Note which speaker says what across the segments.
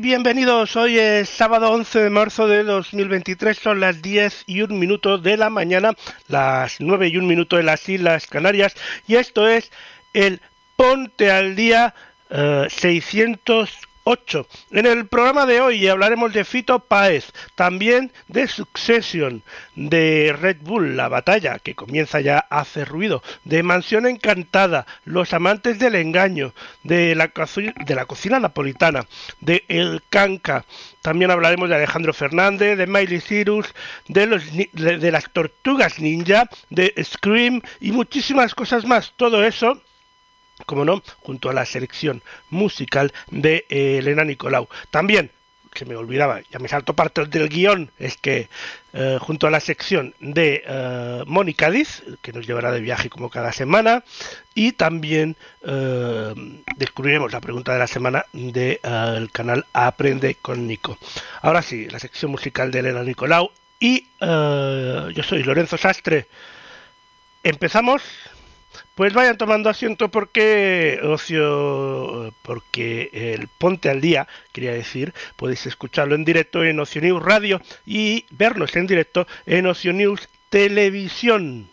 Speaker 1: Bienvenidos. Hoy es sábado 11 de marzo de 2023. Son las 10 y un minuto de la mañana, las 9 y un minuto en las Islas Canarias. Y esto es el Ponte al Día eh, 608. En el programa de hoy hablaremos de Fito Páez, también de Succession, de Red Bull, la batalla que comienza ya a hacer ruido, de Mansión Encantada, Los Amantes del Engaño, de la, cocina napolitana, de El Canca. También hablaremos de Alejandro Fernández, de Miley Cyrus, de, los, de las Tortugas Ninja, de Scream y muchísimas cosas más. Todo eso como no, junto a la selección musical de eh, Elena Nicolau. También, se me olvidaba, ya me salto parte del guion, es que eh, junto a la sección de eh, Mónica Diz, que nos llevará de viaje como cada semana, y también descubriremos la pregunta de la semana del canal Aprende con Nico. Ahora sí, la sección musical de Elena Nicolau y yo soy Lorenzo Sastre. Empezamos pues vayan tomando asiento porque ocio, porque el Ponte al Día, quería decir, podéis escucharlo en directo en Ocio News Radio y vernos en directo en Ocio News Televisión.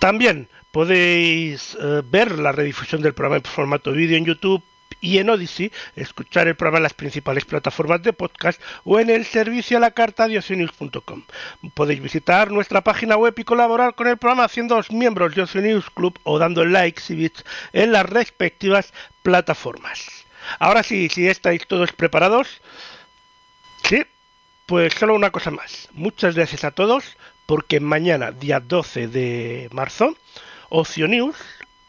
Speaker 1: También podéis eh, ver la redifusión del programa en formato vídeo en YouTube y en Odyssey, escuchar el programa en las principales plataformas de podcast o en el servicio a la carta de oceanews.com. Podéis visitar nuestra página web y colaborar con el programa haciéndoos miembros de Ocio News Club o dando likes y bits en las respectivas plataformas. Ahora sí, si estáis todos preparados, sí, pues solo una cosa más. Muchas gracias a todos porque mañana, día 12 de marzo, Ocio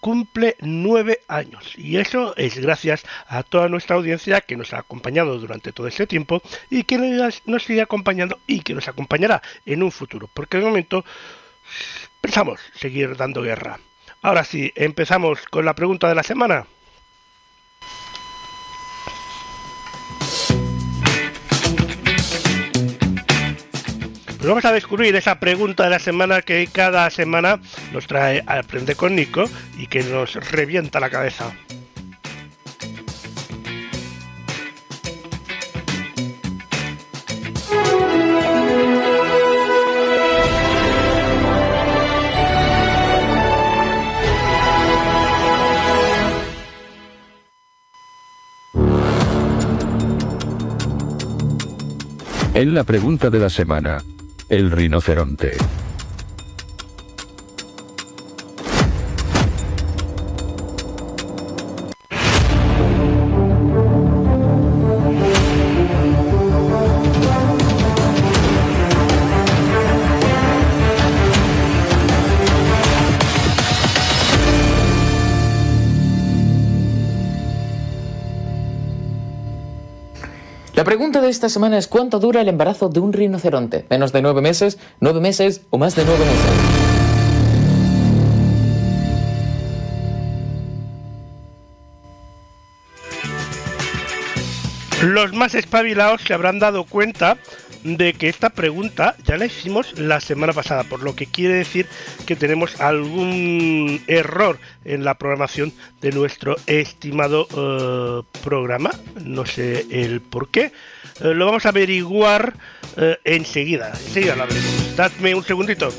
Speaker 1: cumple nueve años. Y eso es gracias a toda nuestra audiencia que nos ha acompañado durante todo ese tiempo y que nos sigue acompañando y que nos acompañará en un futuro porque de momento pensamos seguir dando guerra. Ahora sí empezamos con la pregunta de la semana Pues vamos a descubrir esa pregunta de la semana que cada semana nos trae Aprende con Nico y que nos revienta la cabeza.
Speaker 2: En la pregunta de la semana. El rinoceronte.
Speaker 3: Esta semana es ¿cuánto dura el embarazo de un rinoceronte? ¿Menos de nueve meses? ¿Nueve meses? ¿O más de nueve meses?
Speaker 1: Los más espabilados se habrán dado cuenta de que esta pregunta ya la hicimos la semana pasada, por lo que quiere decir que tenemos algún error en la programación de nuestro estimado eh, programa. No sé el por qué. Eh, lo vamos a averiguar eh, enseguida. Enseguida lo abrimos. Dadme un segundito.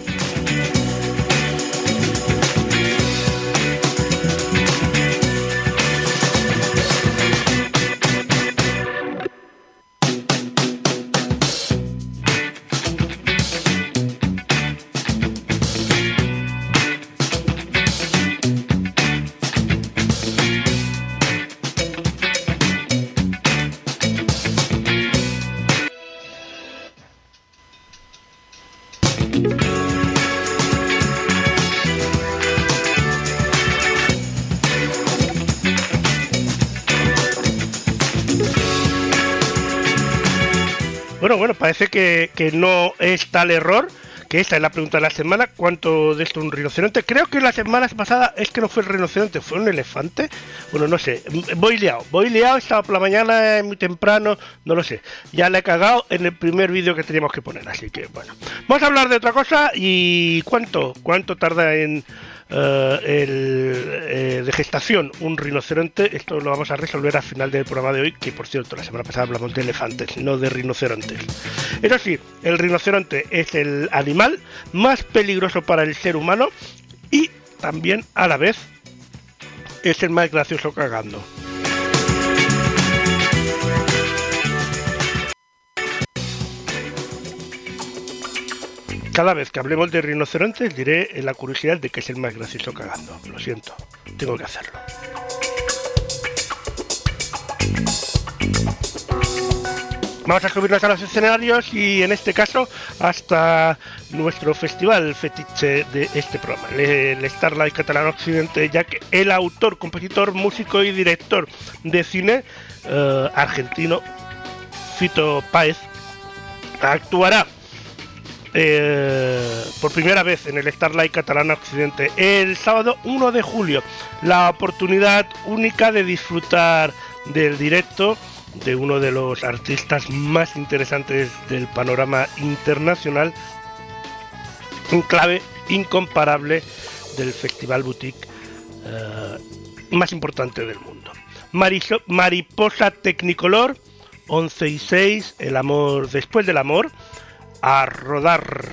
Speaker 1: Parece que, que no es tal error que esta es la pregunta de la semana, ¿cuánto de esto un rinoceronte? Creo que la semana pasada es que no fue el rinoceronte, fue un elefante. Bueno, no sé, voy liado, voy liado, estaba por la mañana muy temprano, no lo sé. Ya le he cagado en el primer vídeo que teníamos que poner, así que bueno. Vamos a hablar de otra cosa y ¿cuánto? ¿Cuánto tarda en el, eh, de gestación un rinoceronte. Esto lo vamos a resolver al final del programa de hoy, que por cierto, la semana pasada hablamos de elefantes, no de rinocerontes. Eso sí, el rinoceronte es el animal más peligroso para el ser humano y también a la vez es el más gracioso cagando. Cada vez que hablemos de rinocerontes diré la curiosidad de que es el más gracioso cagando. Lo siento, tengo que hacerlo. Vamos a subirnos a los escenarios y en este caso hasta nuestro festival fetiche de este programa, el Starlight Catalán Occidente, ya que el autor, compositor, músico y director de cine eh, argentino, Fito Páez, actuará eh, por primera vez en el Starlight Catalana Occidente el sábado 1 de julio. La oportunidad única de disfrutar del directo de uno de los artistas más interesantes del panorama internacional, un clave incomparable del Festival Boutique eh, más importante del mundo. Mariposa Technicolor, 11 y 6, El amor después del amor, a rodar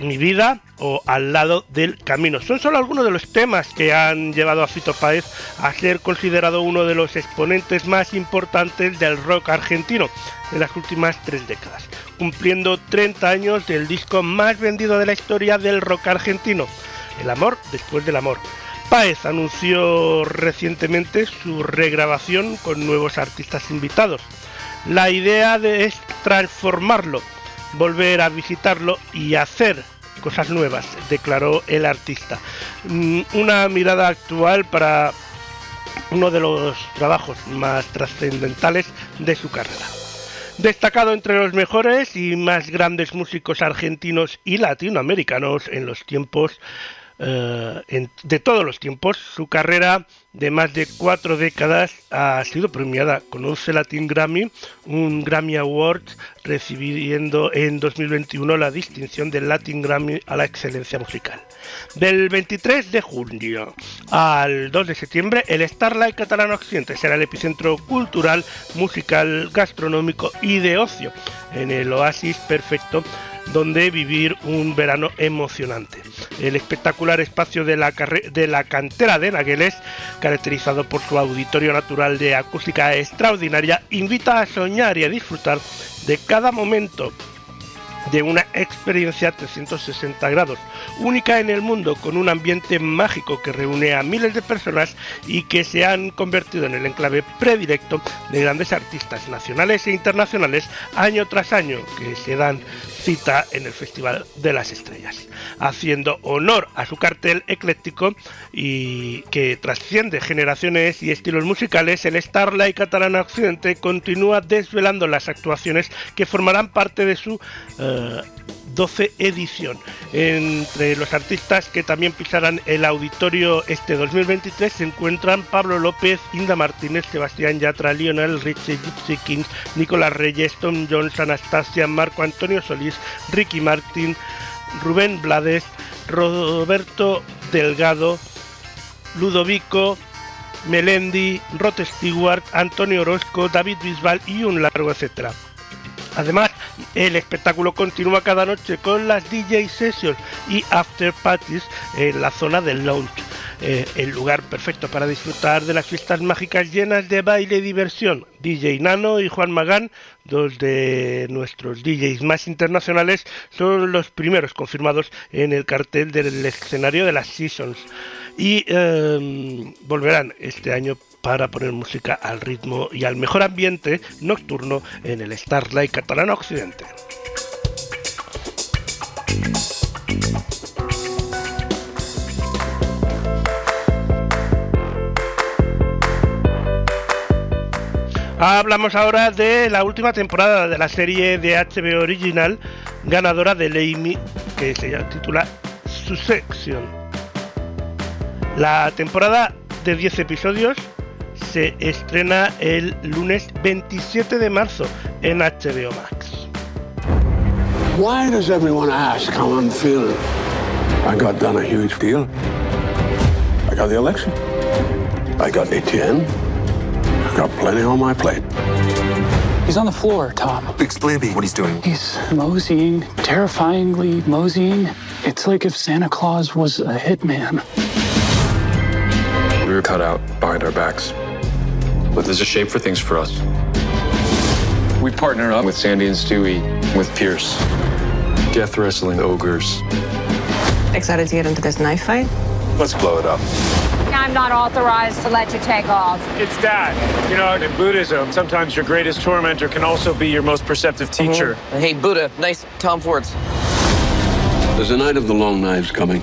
Speaker 1: mi vida o al lado del camino. Son solo algunos de los temas que han llevado a Fito Páez a ser considerado uno de los exponentes más importantes del rock argentino de las últimas tres décadas, cumpliendo 30 años del disco más vendido de la historia del rock argentino, El amor después del amor. Páez anunció recientemente su regrabación con nuevos artistas invitados. La idea de es transformarlo volver a visitarlo y hacer cosas nuevas, declaró el artista. Mm, una mirada actual para uno de los trabajos más trascendentales de su carrera. Destacado entre los mejores y más grandes músicos argentinos y latinoamericanos en los tiempos eh, de todos los tiempos, su carrera de más de cuatro décadas ha sido premiada con 11 Latin Grammy, un Grammy Award, recibiendo en 2021 la distinción del Latin Grammy a la excelencia musical. Del 23 de junio al 2 de septiembre, el Starlight Catalano Occidente será el epicentro cultural, musical, gastronómico y de ocio en el oasis perfecto donde vivir un verano emocionante. El espectacular espacio de la, de la cantera de Nagueles, caracterizado por su auditorio natural de acústica extraordinaria, invita a soñar y a disfrutar de cada momento de una experiencia 360 grados, única en el mundo, con un ambiente mágico que reúne a miles de personas y que se han convertido en el enclave predilecto de grandes artistas nacionales e internacionales año tras año que se dan cita en el Festival de las Estrellas, haciendo honor a su cartel ecléctico y que trasciende generaciones y estilos musicales, el Starlight Catalana Occidente continúa desvelando las actuaciones que formarán parte de su eh, 12 edición. Entre los artistas que también pisarán el auditorio este 2023 se encuentran Pablo López, Inda Martínez, Sebastián Yatra, Lionel Richie, Gypsy Kings, Nicolás Reyes, Tom Jones, Anastasia, Marco Antonio Solís, Ricky Martin, Rubén Blades, Roberto Delgado, Ludovico, Melendi, Rod Stewart, Antonio Orozco, David Bisbal y un largo etcétera. Además, el espectáculo continúa cada noche con las DJ sessions y after parties en la zona del lounge. Eh, el lugar perfecto para disfrutar de las fiestas mágicas llenas de baile y diversión. DJ Nano y Juan Magán, dos de nuestros DJs más internacionales, son los primeros confirmados en el cartel del escenario de las Seasons y em, volverán este año para poner música al ritmo y al mejor ambiente nocturno en el Starlight Catalán Occidente. Hablamos ahora de la última temporada de la serie de HBO original ganadora del Emmy que se titula Succession. La temporada de 10 episodios se estrena el lunes 27 de marzo en HBO Max.
Speaker 4: Why does everyone ask how I'm feeling? I got done a huge deal. I got the election. I got ATN. I got plenty on my plate.
Speaker 5: He's on the floor, Tom.
Speaker 6: Explain to me what he's doing.
Speaker 5: He's moseying, terrifyingly moseying. It's like if Santa Claus was a hitman.
Speaker 6: We were cut out behind our backs. But there's a shape for things for us. We partner up with Sandy and Stewie, with Pierce. Death wrestling ogres.
Speaker 7: Excited to get into this knife fight?
Speaker 6: Let's blow it up.
Speaker 8: I'm not authorized to let you take off.
Speaker 9: It's that. You know, in Buddhism, sometimes your greatest tormentor can also be your most perceptive teacher.
Speaker 10: Mm-hmm. Hey, Buddha, nice Tom Fords.
Speaker 4: There's a night of the long knives coming.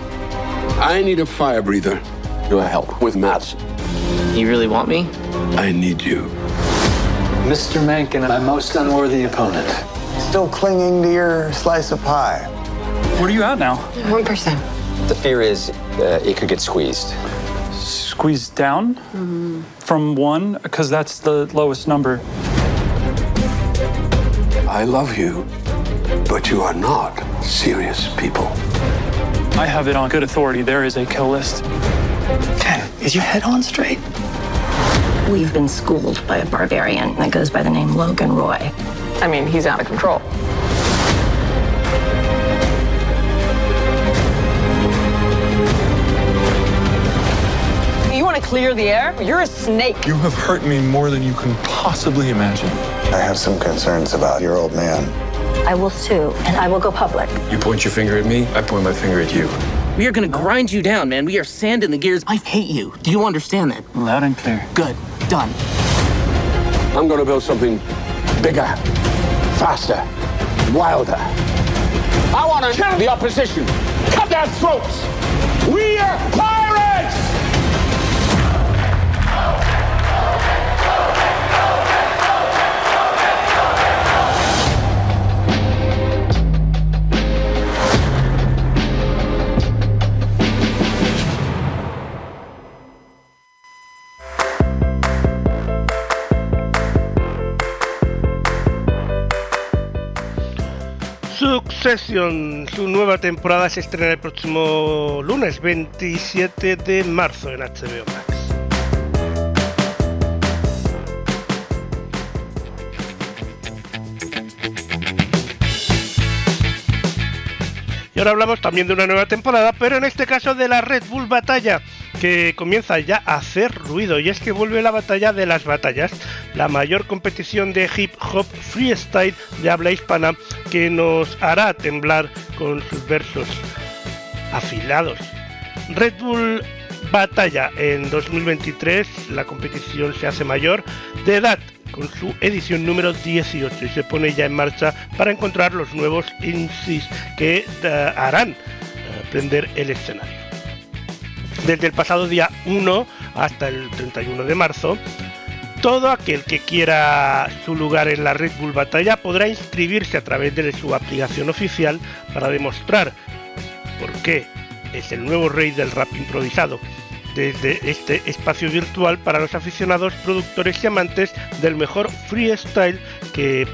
Speaker 4: I need a fire breather to help with Mats.
Speaker 10: You really want me?
Speaker 4: I need you.
Speaker 11: Mr. Mankin, my most unworthy opponent.
Speaker 12: Still clinging to your slice of pie.
Speaker 5: Where are you at now?
Speaker 7: 1%.
Speaker 13: The fear is uh, it could get squeezed.
Speaker 5: Squeezed down mm-hmm. from one, because that's the lowest number.
Speaker 4: I love you, but you are not serious people.
Speaker 5: I have it on good authority. There is a kill list.
Speaker 11: Ken, is your head on straight?
Speaker 14: We've been schooled by a barbarian that goes by the name Logan Roy.
Speaker 7: I mean, he's out of control. Clear the air? You're a snake.
Speaker 6: You have hurt me more than you can possibly imagine.
Speaker 12: I have some concerns about your old man.
Speaker 14: I will sue, and I will go public.
Speaker 6: You point your finger at me, I point my finger at you.
Speaker 10: We are gonna grind you down, man. We are sand in the gears. I hate you. Do you understand that?
Speaker 5: Loud and clear.
Speaker 10: Good. Done.
Speaker 4: I'm gonna build something bigger, faster, wilder. I wanna kill the opposition, cut their throats. We are
Speaker 1: Su nueva temporada se estrena el próximo lunes 27 de marzo en HBO Max. Y ahora hablamos también de una nueva temporada, pero en este caso de la Red Bull Batalla, que comienza ya a hacer ruido. Y es que vuelve la batalla de las batallas, la mayor competición de hip hop freestyle de habla hispana que nos hará temblar con sus versos afilados. Red Bull Batalla en 2023, la competición se hace mayor de edad con su edición número 18 y se pone ya en marcha para encontrar los nuevos MCs que uh, harán uh, prender el escenario. Desde el pasado día 1 hasta el 31 de marzo, Todo aquel que quiera su lugar en la Red Bull Batalla podrá inscribirse a través de su aplicación oficial para demostrar por qué es el nuevo rey del rap improvisado desde este espacio virtual para los aficionados, productores y amantes del mejor freestyle que,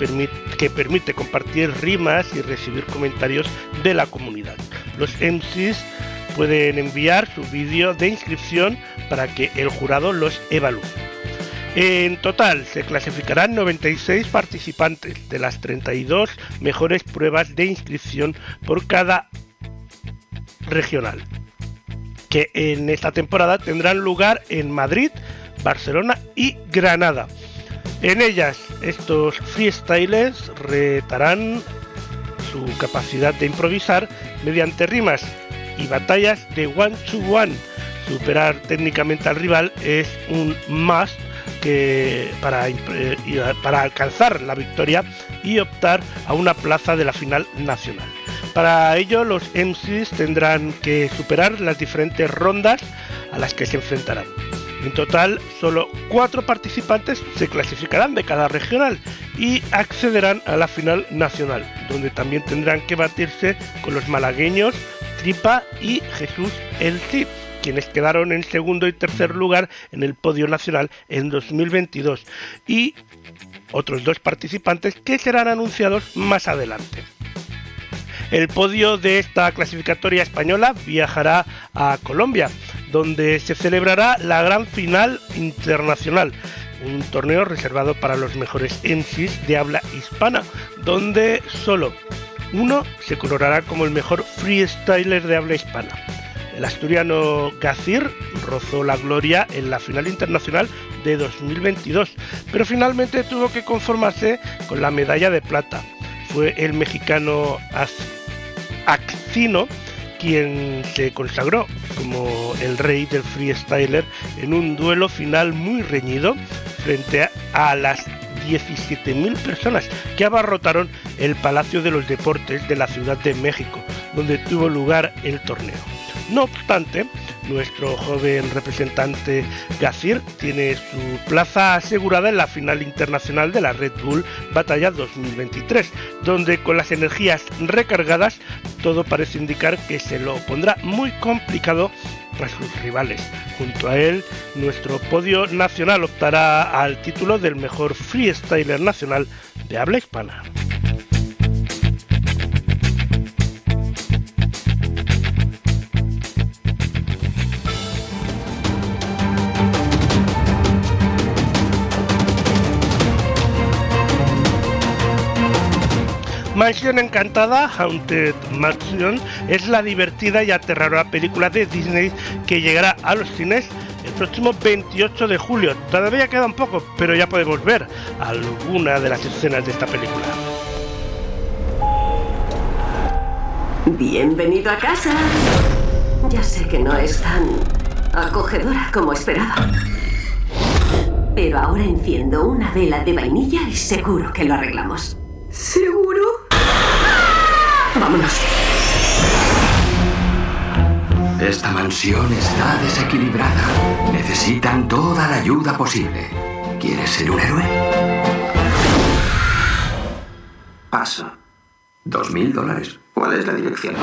Speaker 1: permite, compartir rimas y recibir comentarios de la comunidad. Los MCs pueden enviar su vídeo de inscripción para que el jurado los evalúe. En total se clasificarán 96 participantes de las 32 mejores pruebas de inscripción por cada regional, que en esta temporada tendrán lugar en Madrid, Barcelona y Granada. En ellas, estos freestylers retarán su capacidad de improvisar mediante rimas y batallas de one to one. Superar técnicamente al rival es un must que para, para alcanzar la victoria y optar a una plaza de la final nacional. Para ello los MCs tendrán que superar las diferentes rondas a las que se enfrentarán. En total, solo cuatro participantes se clasificarán de cada regional y accederán a la final nacional, donde también tendrán que batirse con los malagueños Y Jesús El Cid, quienes quedaron en segundo y tercer lugar en el podio nacional en 2022, y otros dos participantes que serán anunciados más adelante. El podio de esta clasificatoria española viajará a Colombia, donde se celebrará la gran final internacional, un torneo reservado para los mejores MCs de habla hispana, donde solo uno se coronará como el mejor freestyler de habla hispana. El asturiano Gazir rozó la gloria en la final internacional de 2022, pero finalmente tuvo que conformarse con la medalla de plata. Fue el mexicano Axino quien se consagró como el rey del freestyler en un duelo final muy reñido frente a las 17.000 personas que abarrotaron el Palacio de los Deportes de la Ciudad de México, donde tuvo lugar el torneo. No obstante, nuestro joven representante Gazir tiene su plaza asegurada en la final internacional de la Red Bull Batalla 2023, donde con las energías recargadas todo parece indicar que se lo pondrá muy complicado rivales. Junto a él, nuestro podio nacional optará al título del mejor freestyler nacional de habla hispana. Mansión Encantada, Haunted Mansion, es la divertida y aterradora película de Disney que llegará a los cines el próximo 28 de julio. Todavía queda un poco, pero ya podemos ver alguna de las escenas de esta película.
Speaker 15: Bienvenido a casa. Ya sé que no es tan acogedora como esperaba. Pero ahora enciendo una vela de vainilla y seguro que lo arreglamos. ¿Seguro? Vámonos.
Speaker 16: Esta mansión está desequilibrada. Necesitan toda la ayuda posible. ¿Quieres ser un héroe? Paso. Dos mil dólares. ¿Cuál es la dirección?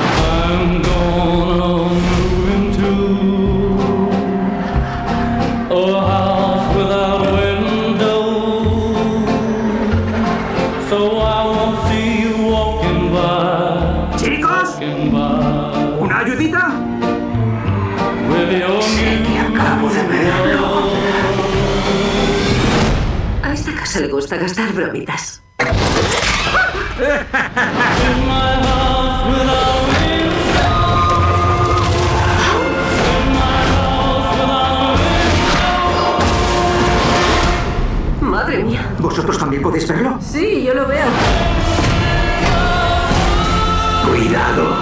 Speaker 15: Casa le gusta gastar bromitas. Madre mía.
Speaker 16: ¿Vosotros también podéis verlo?
Speaker 15: Sí, yo lo veo.
Speaker 16: Cuidado.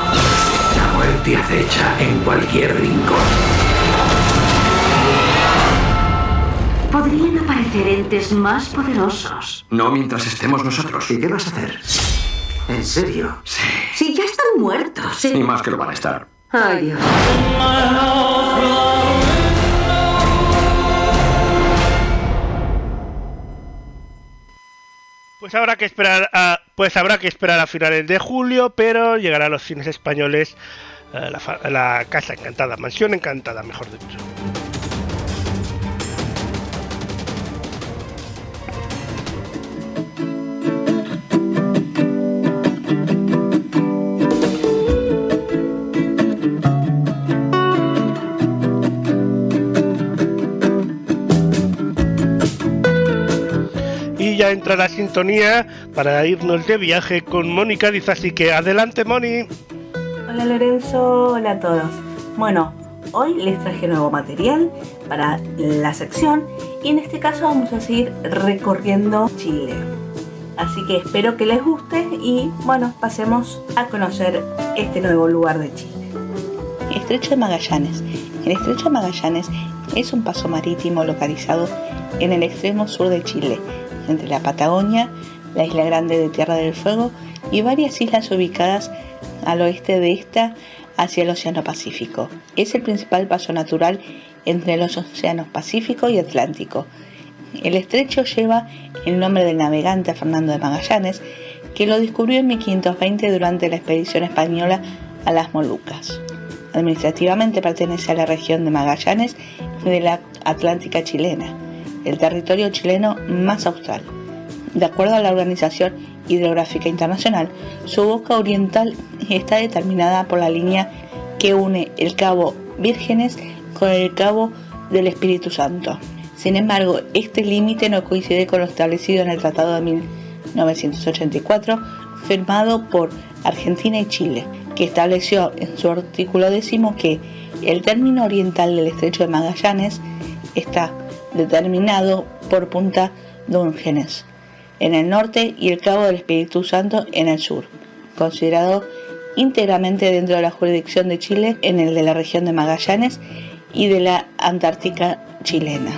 Speaker 16: La muerte acecha en cualquier rincón.
Speaker 15: Podrían aparecer entes más poderosos.
Speaker 16: No mientras estemos nosotros. ¿Y qué vas a hacer? ¿En serio? Sí.
Speaker 15: Si ya están muertos.
Speaker 16: Y más que lo van a estar.
Speaker 15: Ay, Dios.
Speaker 1: Pues habrá que esperar a, pues habrá que esperar a finales de julio, pero llegará a los cines españoles eh, la, la Casa Encantada, Mansión Encantada, mejor dicho. Ya entra la sintonía para irnos de viaje con Mónica Diz, así que adelante Moni.
Speaker 17: Hola Lorenzo, hola a todos. Bueno, hoy les traje nuevo material para la sección y en este caso vamos a seguir recorriendo Chile. Así que espero que les guste y bueno, pasemos a conocer este nuevo lugar de Chile.
Speaker 18: Estrecho de Magallanes. El Estrecho de Magallanes es un paso marítimo localizado en el extremo sur de Chile, entre la Patagonia, la Isla Grande de Tierra del Fuego y varias islas ubicadas al oeste de esta hacia el Océano Pacífico. Es el principal paso natural entre los océanos Pacífico y Atlántico. El estrecho lleva el nombre del navegante Fernando de Magallanes, que lo descubrió en 1520 durante la expedición española a las Molucas. Administrativamente pertenece a la región de Magallanes de la Atlántica chilena el territorio chileno más austral. De acuerdo a la Organización Hidrográfica Internacional, su boca oriental está determinada por la línea que une el Cabo Vírgenes con el Cabo del Espíritu Santo. Sin embargo, este límite no coincide con lo establecido en el Tratado de 1984 firmado por Argentina y Chile, que estableció en su artículo décimo que el término oriental del estrecho de Magallanes está determinado por Punta Dungenes en el norte y el Cabo del Espíritu Santo en el sur, considerado íntegramente dentro de la jurisdicción de Chile en el de la región de Magallanes y de la Antártica chilena.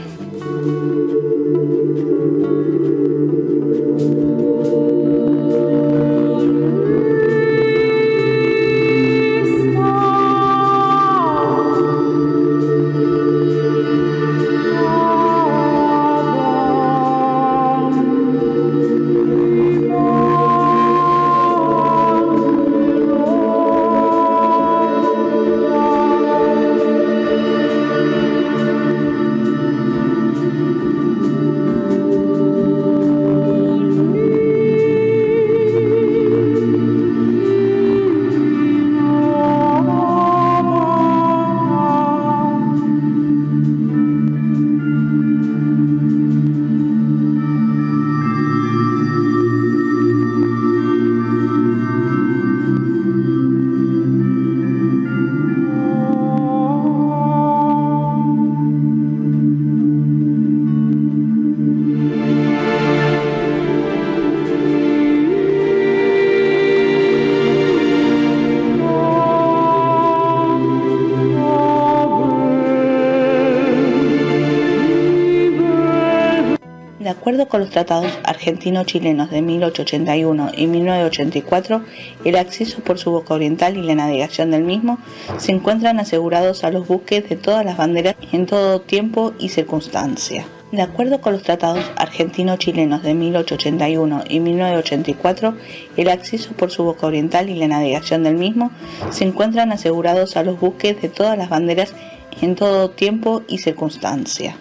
Speaker 18: Los tratados argentino-chilenos de 1881 y 1984, el acceso por su boca oriental y la navegación del mismo se encuentran asegurados a los buques de todas las banderas en todo tiempo y circunstancia. De acuerdo con los tratados argentino-chilenos de 1881 y 1984, el acceso por su boca oriental y la navegación del mismo se encuentran asegurados a los buques de todas las banderas en todo tiempo y circunstancia.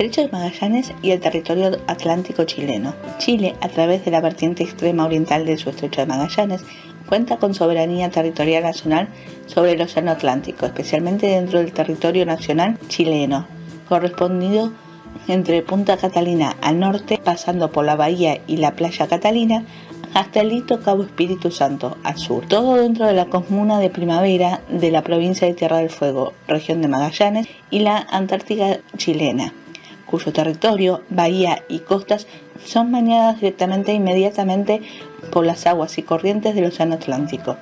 Speaker 18: Estrecho de Magallanes y el territorio atlántico chileno. Chile, a través de la vertiente extrema oriental de su estrecho de Magallanes, cuenta con soberanía territorial nacional sobre el Océano Atlántico, especialmente dentro del territorio nacional chileno, correspondido entre Punta Catalina al norte, pasando por la bahía y la playa Catalina, hasta el hito Cabo Espíritu Santo al sur, todo dentro de la comuna de Primavera de la provincia de Tierra del Fuego, región de Magallanes y la Antártica chilena, cuyo territorio, bahía y costas son bañadas directamente e inmediatamente por las aguas y corrientes del Océano Atlántico.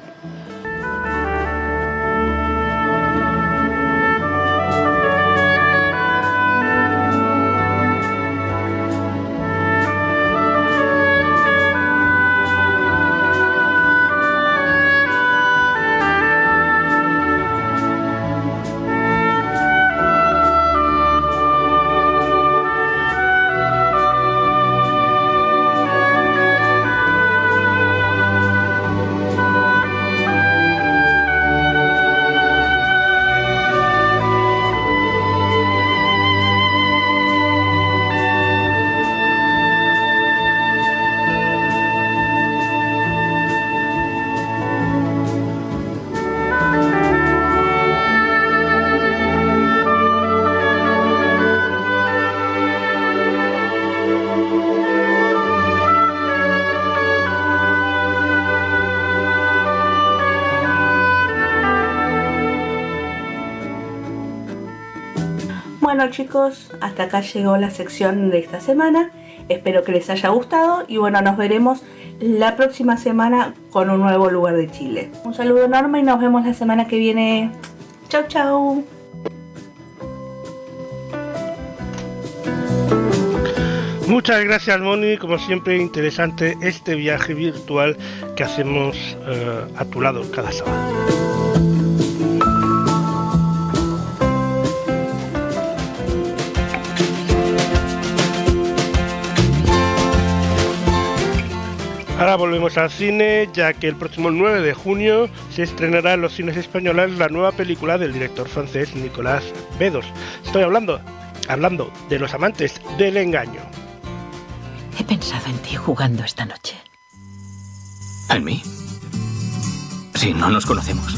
Speaker 18: Chicos, hasta acá llegó la sección de esta semana. Espero que les haya gustado y bueno, nos veremos la próxima semana con un nuevo lugar de Chile. Un saludo enorme y nos vemos la semana que viene. Chau chau.
Speaker 1: Muchas gracias Moni, como siempre interesante este viaje virtual que hacemos eh, a tu lado cada sábado. Ahora volvemos al cine, ya que el próximo 9 de junio se estrenará en los cines españoles la nueva película del director francés Nicolas Bedos. Estoy hablando, hablando de los amantes del engaño.
Speaker 19: He pensado en ti jugando esta noche.
Speaker 16: ¿En mí? Si no nos conocemos.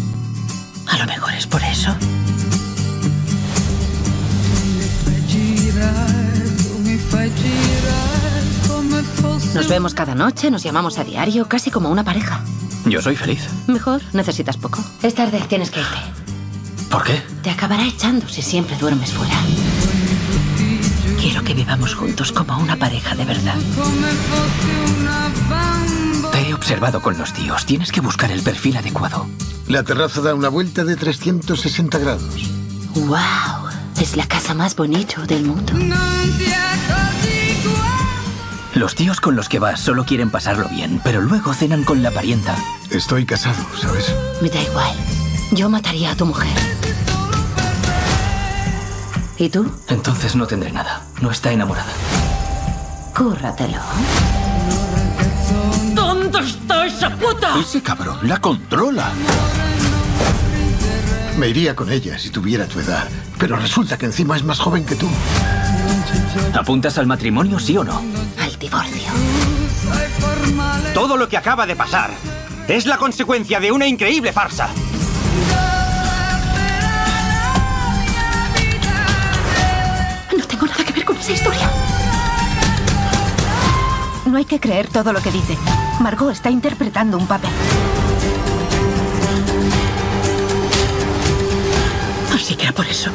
Speaker 19: A lo mejor es por eso. Nos vemos cada noche, nos llamamos a diario, casi como una pareja.
Speaker 16: Yo soy feliz.
Speaker 19: Mejor, necesitas poco. Es tarde, tienes que irte.
Speaker 16: ¿Por qué?
Speaker 19: Te acabará echando si siempre duermes fuera. Quiero que vivamos juntos como una pareja de verdad.
Speaker 16: Te he observado con los tíos. Tienes que buscar el perfil adecuado.
Speaker 20: La terraza da una vuelta de 360 grados.
Speaker 19: ¡Wow! Es la casa más bonita del mundo.
Speaker 16: Los tíos con los que vas solo quieren pasarlo bien, pero luego cenan con la parienta.
Speaker 20: Estoy casado, ¿sabes?
Speaker 19: Me da igual. Yo mataría a tu mujer. ¿Y tú?
Speaker 16: Entonces no tendré nada. No está enamorada.
Speaker 19: Cúrratelo.
Speaker 20: ¿Dónde está esa puta? Ese cabrón la controla. Me iría con ella si tuviera tu edad, pero resulta que encima es más joven que tú.
Speaker 16: ¿Apuntas al matrimonio, sí o no?
Speaker 19: Divorcio.
Speaker 21: Todo lo que acaba de pasar es la consecuencia de una increíble farsa.
Speaker 19: No tengo nada que ver con esa historia. No hay que creer todo lo que dice. Margot está interpretando un papel. Así que era por eso.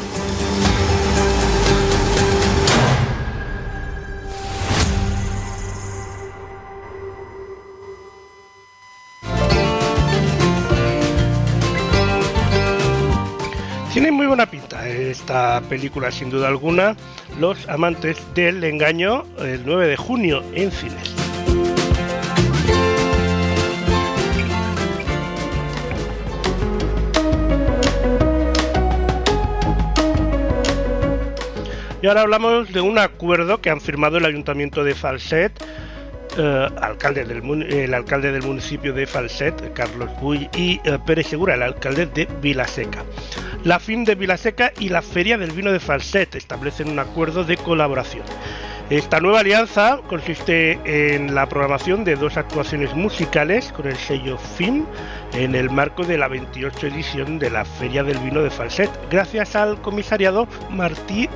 Speaker 1: Buena pinta esta película, sin duda alguna. Los amantes del engaño, el 9 de junio en cines. Y ahora hablamos de un acuerdo que han firmado el Ayuntamiento de Falset, eh, alcalde del, el alcalde del municipio de Falset, Carlos Buy, y eh, Pérez Segura, el alcalde de Vilaseca. La FIM de Vilaseca y la Feria del Vino de Falset establecen un acuerdo de colaboración. Esta nueva alianza consiste en la programación de dos actuaciones musicales con el sello FIM en el marco de la 28 edición de la Feria del Vino de Falset, gracias al comisariado Martí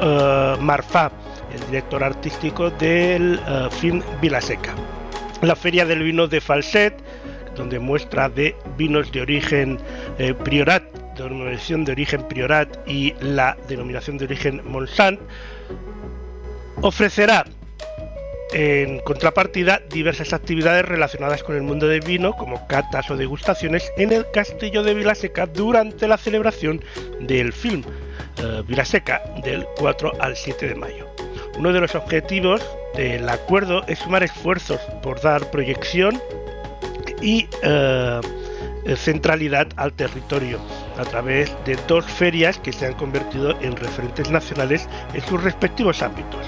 Speaker 1: uh, Marfá, el director artístico del uh, FIM Vilaseca. La Feria del Vino de Falset, donde muestra de vinos de origen eh, Priorat, denominación de origen Priorat y la denominación de origen Monsant, ofrecerá en contrapartida diversas actividades relacionadas con el mundo del vino, como catas o degustaciones, en el castillo de Vilaseca durante la celebración del film eh, Vilaseca del 4 al 7 de mayo. Uno de los objetivos del acuerdo es sumar esfuerzos por dar proyección y eh, centralidad al territorio a través de dos ferias que se han convertido en referentes nacionales en sus respectivos ámbitos.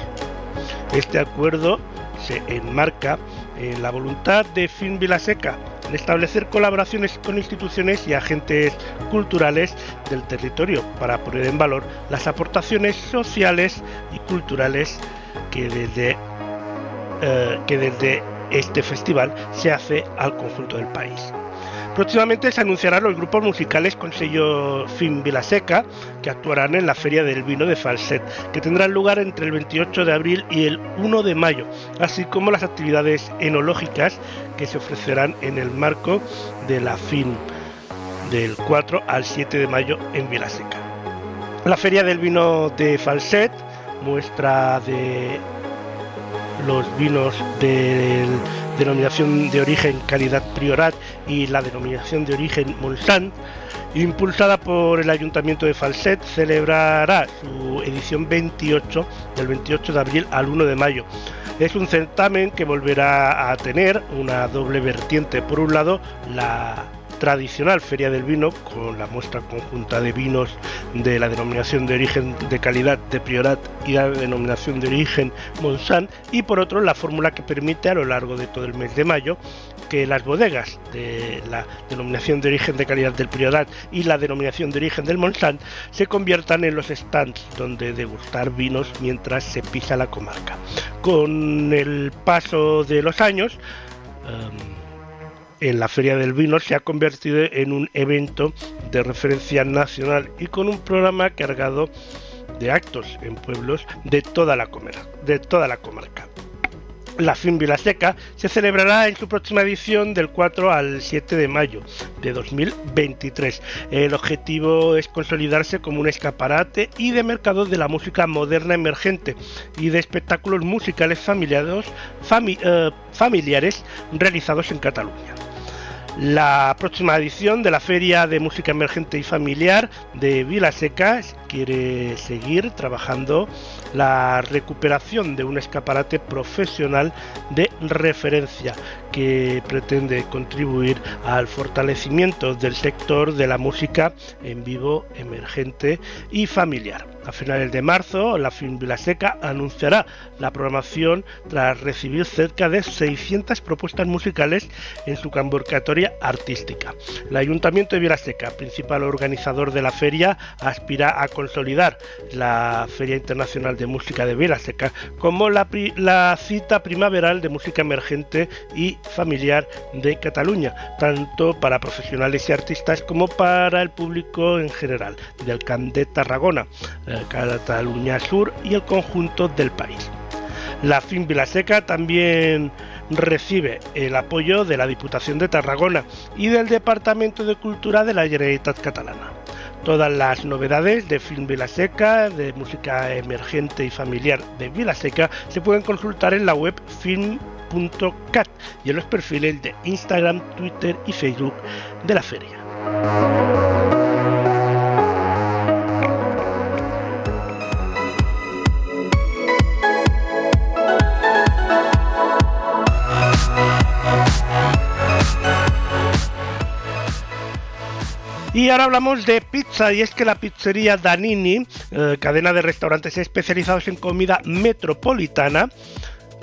Speaker 1: Este acuerdo se enmarca en la voluntad de Fin Vilaseca en establecer colaboraciones con instituciones y agentes culturales del territorio para poner en valor las aportaciones sociales y culturales que desde, eh, que desde este festival se hace al conjunto del país. Próximamente se anunciarán los grupos musicales con sello Fin Vilaseca que actuarán en la Feria del Vino de Falset, que tendrá lugar entre el 28 de abril y el 1 de mayo, así como las actividades enológicas que se ofrecerán en el marco de la FIN del 4 al 7 de mayo en Vilaseca. La Feria del Vino de Falset muestra de los vinos de denominación de origen calidad Priorat y la denominación de origen Monsant, impulsada por el Ayuntamiento de Falset, celebrará su edición 28 del 28 de abril al 1 de mayo. Es un certamen que volverá a tener una doble vertiente. Por un lado, la tradicional Feria del Vino, con la muestra conjunta de vinos de la denominación de origen de calidad de Priorat y la denominación de origen Monsanto, y por otro la fórmula que permite a lo largo de todo el mes de mayo que las bodegas de la denominación de origen de calidad del Priorat y la denominación de origen del Monsanto se conviertan en los stands donde degustar vinos mientras se pisa la comarca. Con el paso de los años, um, en la Feria del Vino se ha convertido en un evento de referencia nacional y con un programa cargado de actos en pueblos de toda la, comarca. La comarca. La Vilaseca se celebrará en su próxima edición del 4 al 7 de mayo de 2023. El objetivo es consolidarse como un escaparate y de mercado de la música moderna emergente y de espectáculos musicales eh, familiares realizados en Cataluña. La próxima edición de la Feria de Música Emergente y Familiar de Vilaseca quiere seguir trabajando la recuperación de un escaparate profesional de referencia que pretende contribuir al fortalecimiento del sector de la música en vivo, emergente y familiar. A finales de marzo, la Film Vilaseca anunciará la programación tras recibir cerca de 600 propuestas musicales en su convocatoria artística. El Ayuntamiento de Vilaseca, principal organizador de la feria, aspira a consolidar la Feria Internacional de Música de Vilaseca como la, cita primaveral de música emergente y familiar de Cataluña, tanto para profesionales y artistas como para el público en general del Camp de Tarragona, Cataluña Sur y el conjunto del país. La FIM Vilaseca también recibe el apoyo de la Diputación de Tarragona y del Departamento de Cultura de la Generalitat Catalana. Todas las novedades de Film Vilaseca, de música emergente y familiar de Vilaseca, se pueden consultar en la web film.cat y en los perfiles de Instagram, Twitter y Facebook de la feria. Y ahora hablamos de pizza y es que la pizzería Danini, eh, cadena de restaurantes especializados en comida metropolitana,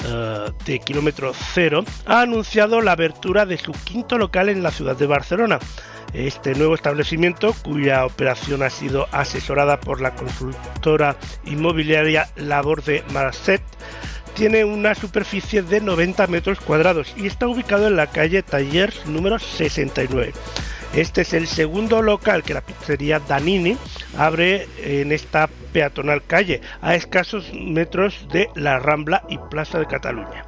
Speaker 1: eh, de kilómetro cero, ha anunciado la abertura de su quinto local en la ciudad de Barcelona. Este nuevo establecimiento, cuya operación ha sido asesorada por la consultora inmobiliaria Labor de Marcet, tiene una superficie de 90 metros cuadrados y está ubicado en la calle Tallers número 69. Este es el segundo local que la pizzería Danini abre en esta peatonal calle, a escasos metros de la Rambla y Plaza de Cataluña.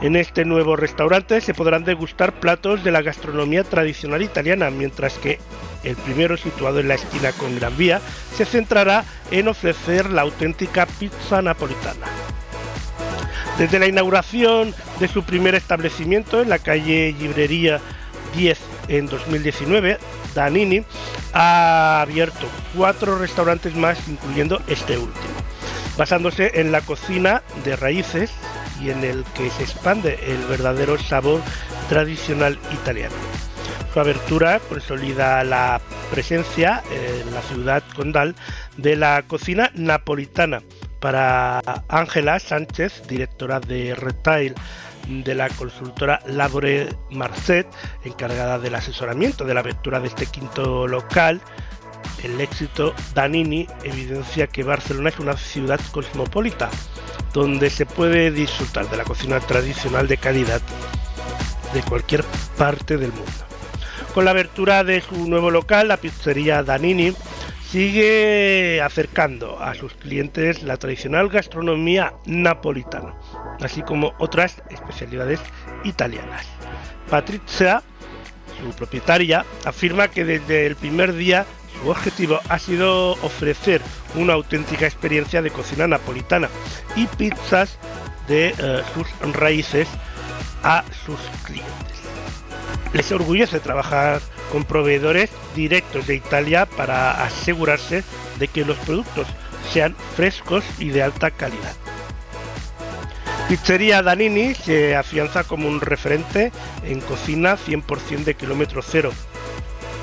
Speaker 1: En este nuevo restaurante se podrán degustar platos de la gastronomía tradicional italiana, mientras que el primero, situado en la esquina con Gran Vía, se centrará en ofrecer la auténtica pizza napolitana. Desde la inauguración de su primer establecimiento en la calle Librería 10 en 2019, Danini ha abierto cuatro restaurantes más, incluyendo este último, basándose en la cocina de raíces y en el que se expande el verdadero sabor tradicional italiano. Su abertura consolida la presencia en la ciudad condal de la cocina napolitana, para Ángela Sánchez, directora de Retail de la consultora Labore Marcet, encargada del asesoramiento de la apertura de este quinto local. El éxito Danini evidencia que Barcelona es una ciudad cosmopolita, donde se puede disfrutar de la cocina tradicional de calidad de cualquier parte del mundo. Con la apertura de su nuevo local, la pizzería Danini sigue acercando a sus clientes la tradicional gastronomía napolitana, así como otras especialidades italianas. Patrizia, su propietaria, afirma que desde el primer día su objetivo ha sido ofrecer una auténtica experiencia de cocina napolitana y pizzas de eh, sus raíces a sus clientes. Les orgullece trabajar con proveedores directos de Italia para asegurarse de que los productos sean frescos y de alta calidad. Pizzería Danini se afianza como un referente en cocina 100% de kilómetro cero.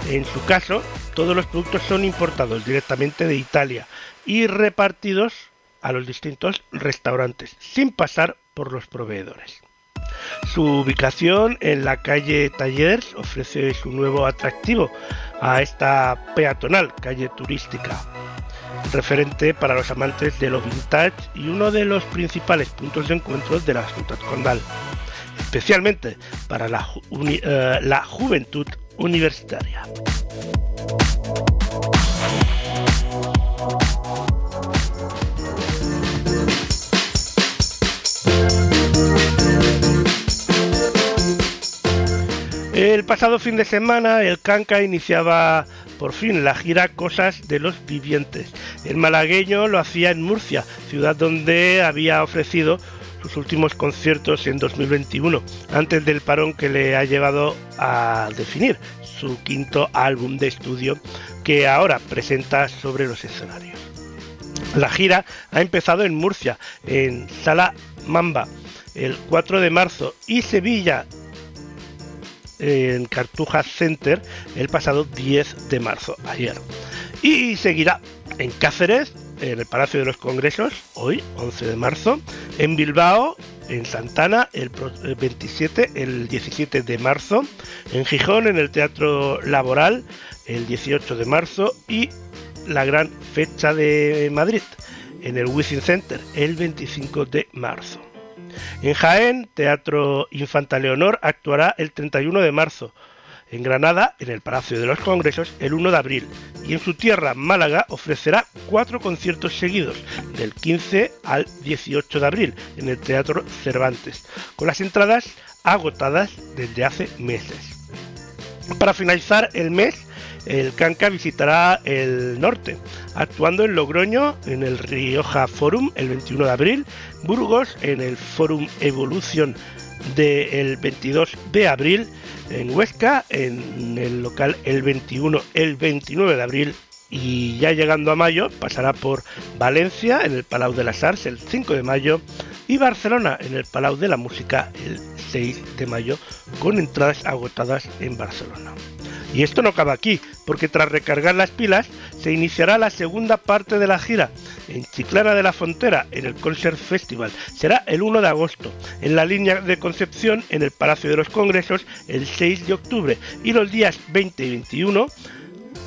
Speaker 1: En su caso, todos los productos son importados directamente de Italia y repartidos a los distintos restaurantes, sin pasar por los proveedores. Su ubicación en la calle Tallers ofrece su nuevo atractivo a esta peatonal calle turística, referente para los amantes de lo vintage y uno de los principales puntos de encuentro de la ciudad condal, especialmente para la, eh, la juventud universitaria. El pasado fin de semana el Canca iniciaba por fin la gira Cosas de los Vivientes. El malagueño lo hacía en Murcia, ciudad donde había ofrecido sus últimos conciertos en 2021, antes del parón que le ha llevado a definir su quinto álbum de estudio que ahora presenta sobre los escenarios. La gira ha empezado en Murcia, en Sala Mamba, el 4 de marzo y Sevilla en Cartuja Center el pasado 10 de marzo, ayer. Y seguirá en Cáceres, en el Palacio de los Congresos, hoy, 11 de marzo, en Bilbao, en Santana, el 27, el 17 de marzo, en Gijón, en el Teatro Laboral, el 18 de marzo, y la gran fecha de Madrid, en el Wizzing Center, el 25 de marzo. En Jaén, Teatro Infanta Leonor actuará el 31 de marzo. En Granada, en el Palacio de los Congresos, el 1 de abril. Y en su tierra, Málaga, ofrecerá cuatro conciertos seguidos, del 15 al 18 de abril, en el Teatro Cervantes, con las entradas agotadas desde hace meses. Para finalizar el mes, el Canca visitará el norte, actuando en Logroño en el Rioja Forum el 21 de abril, Burgos en el Forum Evolución del 22 de abril, en Huesca en el local el 21, el 29 de abril y ya llegando a mayo pasará por Valencia en el Palau de las Arts el 5 de mayo y Barcelona en el Palau de la Música el 6 de mayo con entradas agotadas en Barcelona. Y esto no acaba aquí, porque tras recargar las pilas se iniciará la segunda parte de la gira, en Chiclana de la Frontera, en el Concert Festival. Será el 1 de agosto. En la línea de Concepción, en el Palacio de los Congresos, el 6 de octubre. Y los días 20 y 21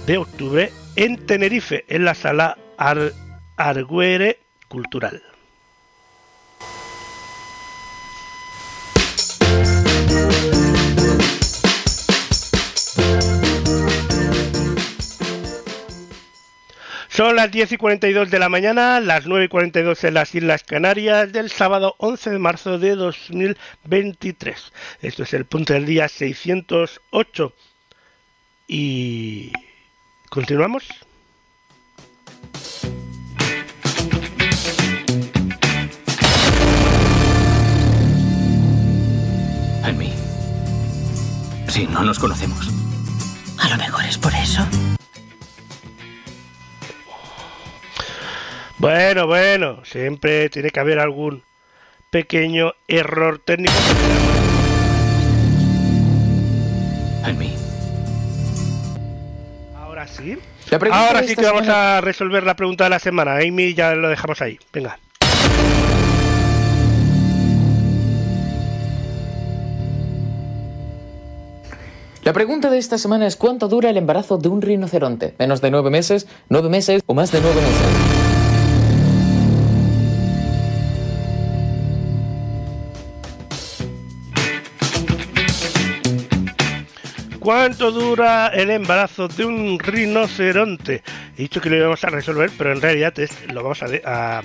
Speaker 1: de octubre en Tenerife, en la sala Arguere Cultural. Son las 10 y 42 de la mañana, las 9 y 42 en las Islas Canarias del sábado 11 de marzo de 2023. Esto es el punto del día 608. Y continuamos.
Speaker 22: mí. Sí, no nos conocemos.
Speaker 23: A lo mejor es por eso.
Speaker 1: Bueno, bueno, siempre tiene que haber algún pequeño error técnico.
Speaker 22: mí.
Speaker 1: Ahora sí. Ahora sí que vamos a resolver la pregunta de la semana. Amy ya lo dejamos ahí. Venga.
Speaker 24: La pregunta de esta semana es ¿cuánto dura el embarazo de un rinoceronte? ¿Menos de nueve meses, nueve meses o más de nueve meses?
Speaker 1: ¿Cuánto dura el embarazo de un rinoceronte? He dicho que lo íbamos a resolver, pero en realidad lo vamos a,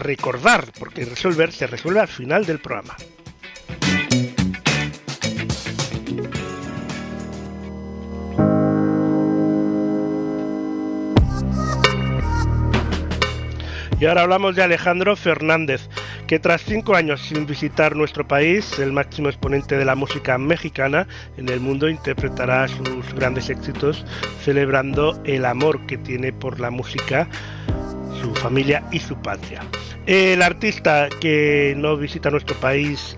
Speaker 1: recordar, porque resolver se resuelve al final del programa. Y ahora hablamos de Alejandro Fernández, que tras cinco años sin visitar nuestro país, el máximo exponente de la música mexicana en el mundo interpretará sus grandes éxitos celebrando el amor que tiene por la música, su familia y su patria. El artista que no visita nuestro país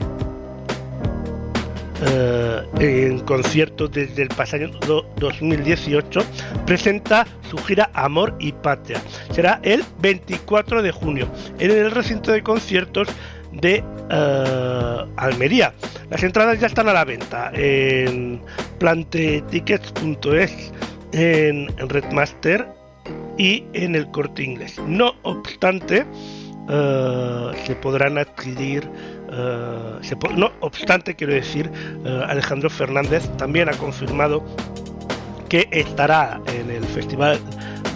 Speaker 1: en concierto desde el pasado 2018, presenta su gira Amor y Patria. Será el 24 de junio en el recinto de conciertos de eh, Almería. Las entradas ya están a la venta en plantetickets.es, en Redmaster y en el corte inglés. No obstante, eh, se podrán adquirir eh, no obstante, quiero decir, eh, Alejandro Fernández también ha confirmado que estará en el festival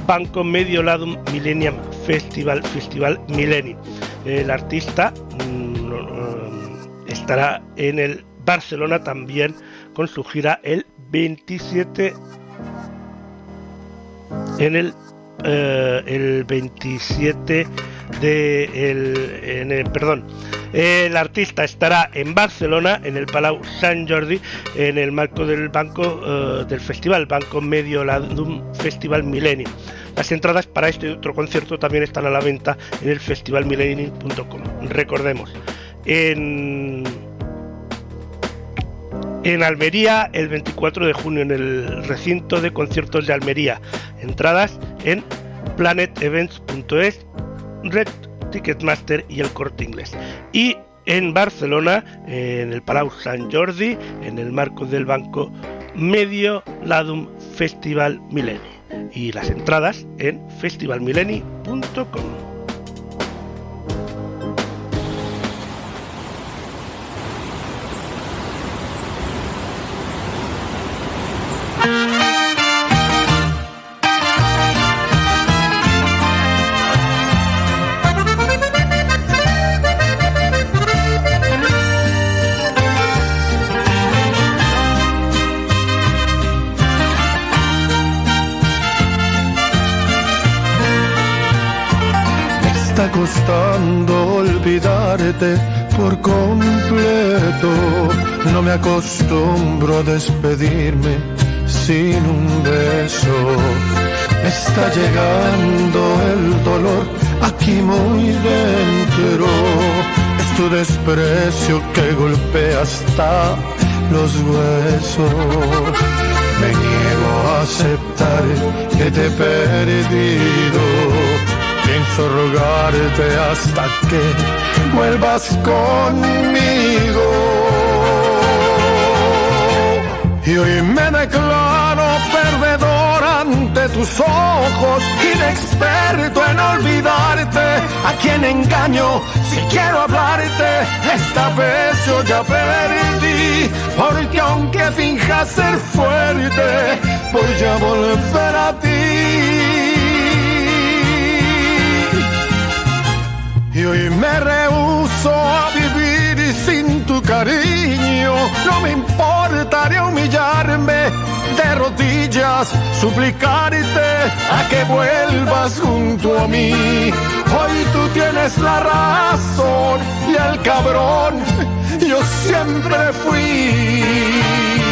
Speaker 1: Banco Medio Ladum Millennium Festival, Festival Millennium. El artista mm, estará en el Barcelona también con su gira el 27 en el, eh, el 27 de el, en perdón el artista estará en Barcelona en el Palau Sant Jordi en el marco del banco eh, del festival Banco Medio Ladum Festival Millennium. Las entradas para este otro concierto también están a la venta en el festivalmillennium.com recordemos en en Almería el 24 de junio en el recinto de conciertos de Almería. Entradas en planetevents.es Red Ticketmaster y el Corte Inglés. Y en Barcelona, en el Palau Sant Jordi, en el marco del Banco Medio Ladum Festival Millenni. Y las entradas en festivalmillenni.com.
Speaker 25: olvidarte por completo. No me acostumbro a despedirme sin un beso. está llegando el dolor aquí muy dentro. Es tu desprecio que golpea hasta los huesos. Me niego a aceptar que te he perdido pienso rogarte hasta que vuelvas conmigo. Y hoy me declaro perdedor ante tus ojos, inexperto en olvidarte, a quien engaño si quiero hablarte, esta vez yo ya perdí, porque aunque finjas ser fuerte, voy a volver a ti. Y hoy me rehuso a vivir sin tu cariño. No me importaría humillarme de rodillas, suplicarte a que vuelvas junto a mí. Hoy tú tienes la razón y el cabrón yo siempre fui.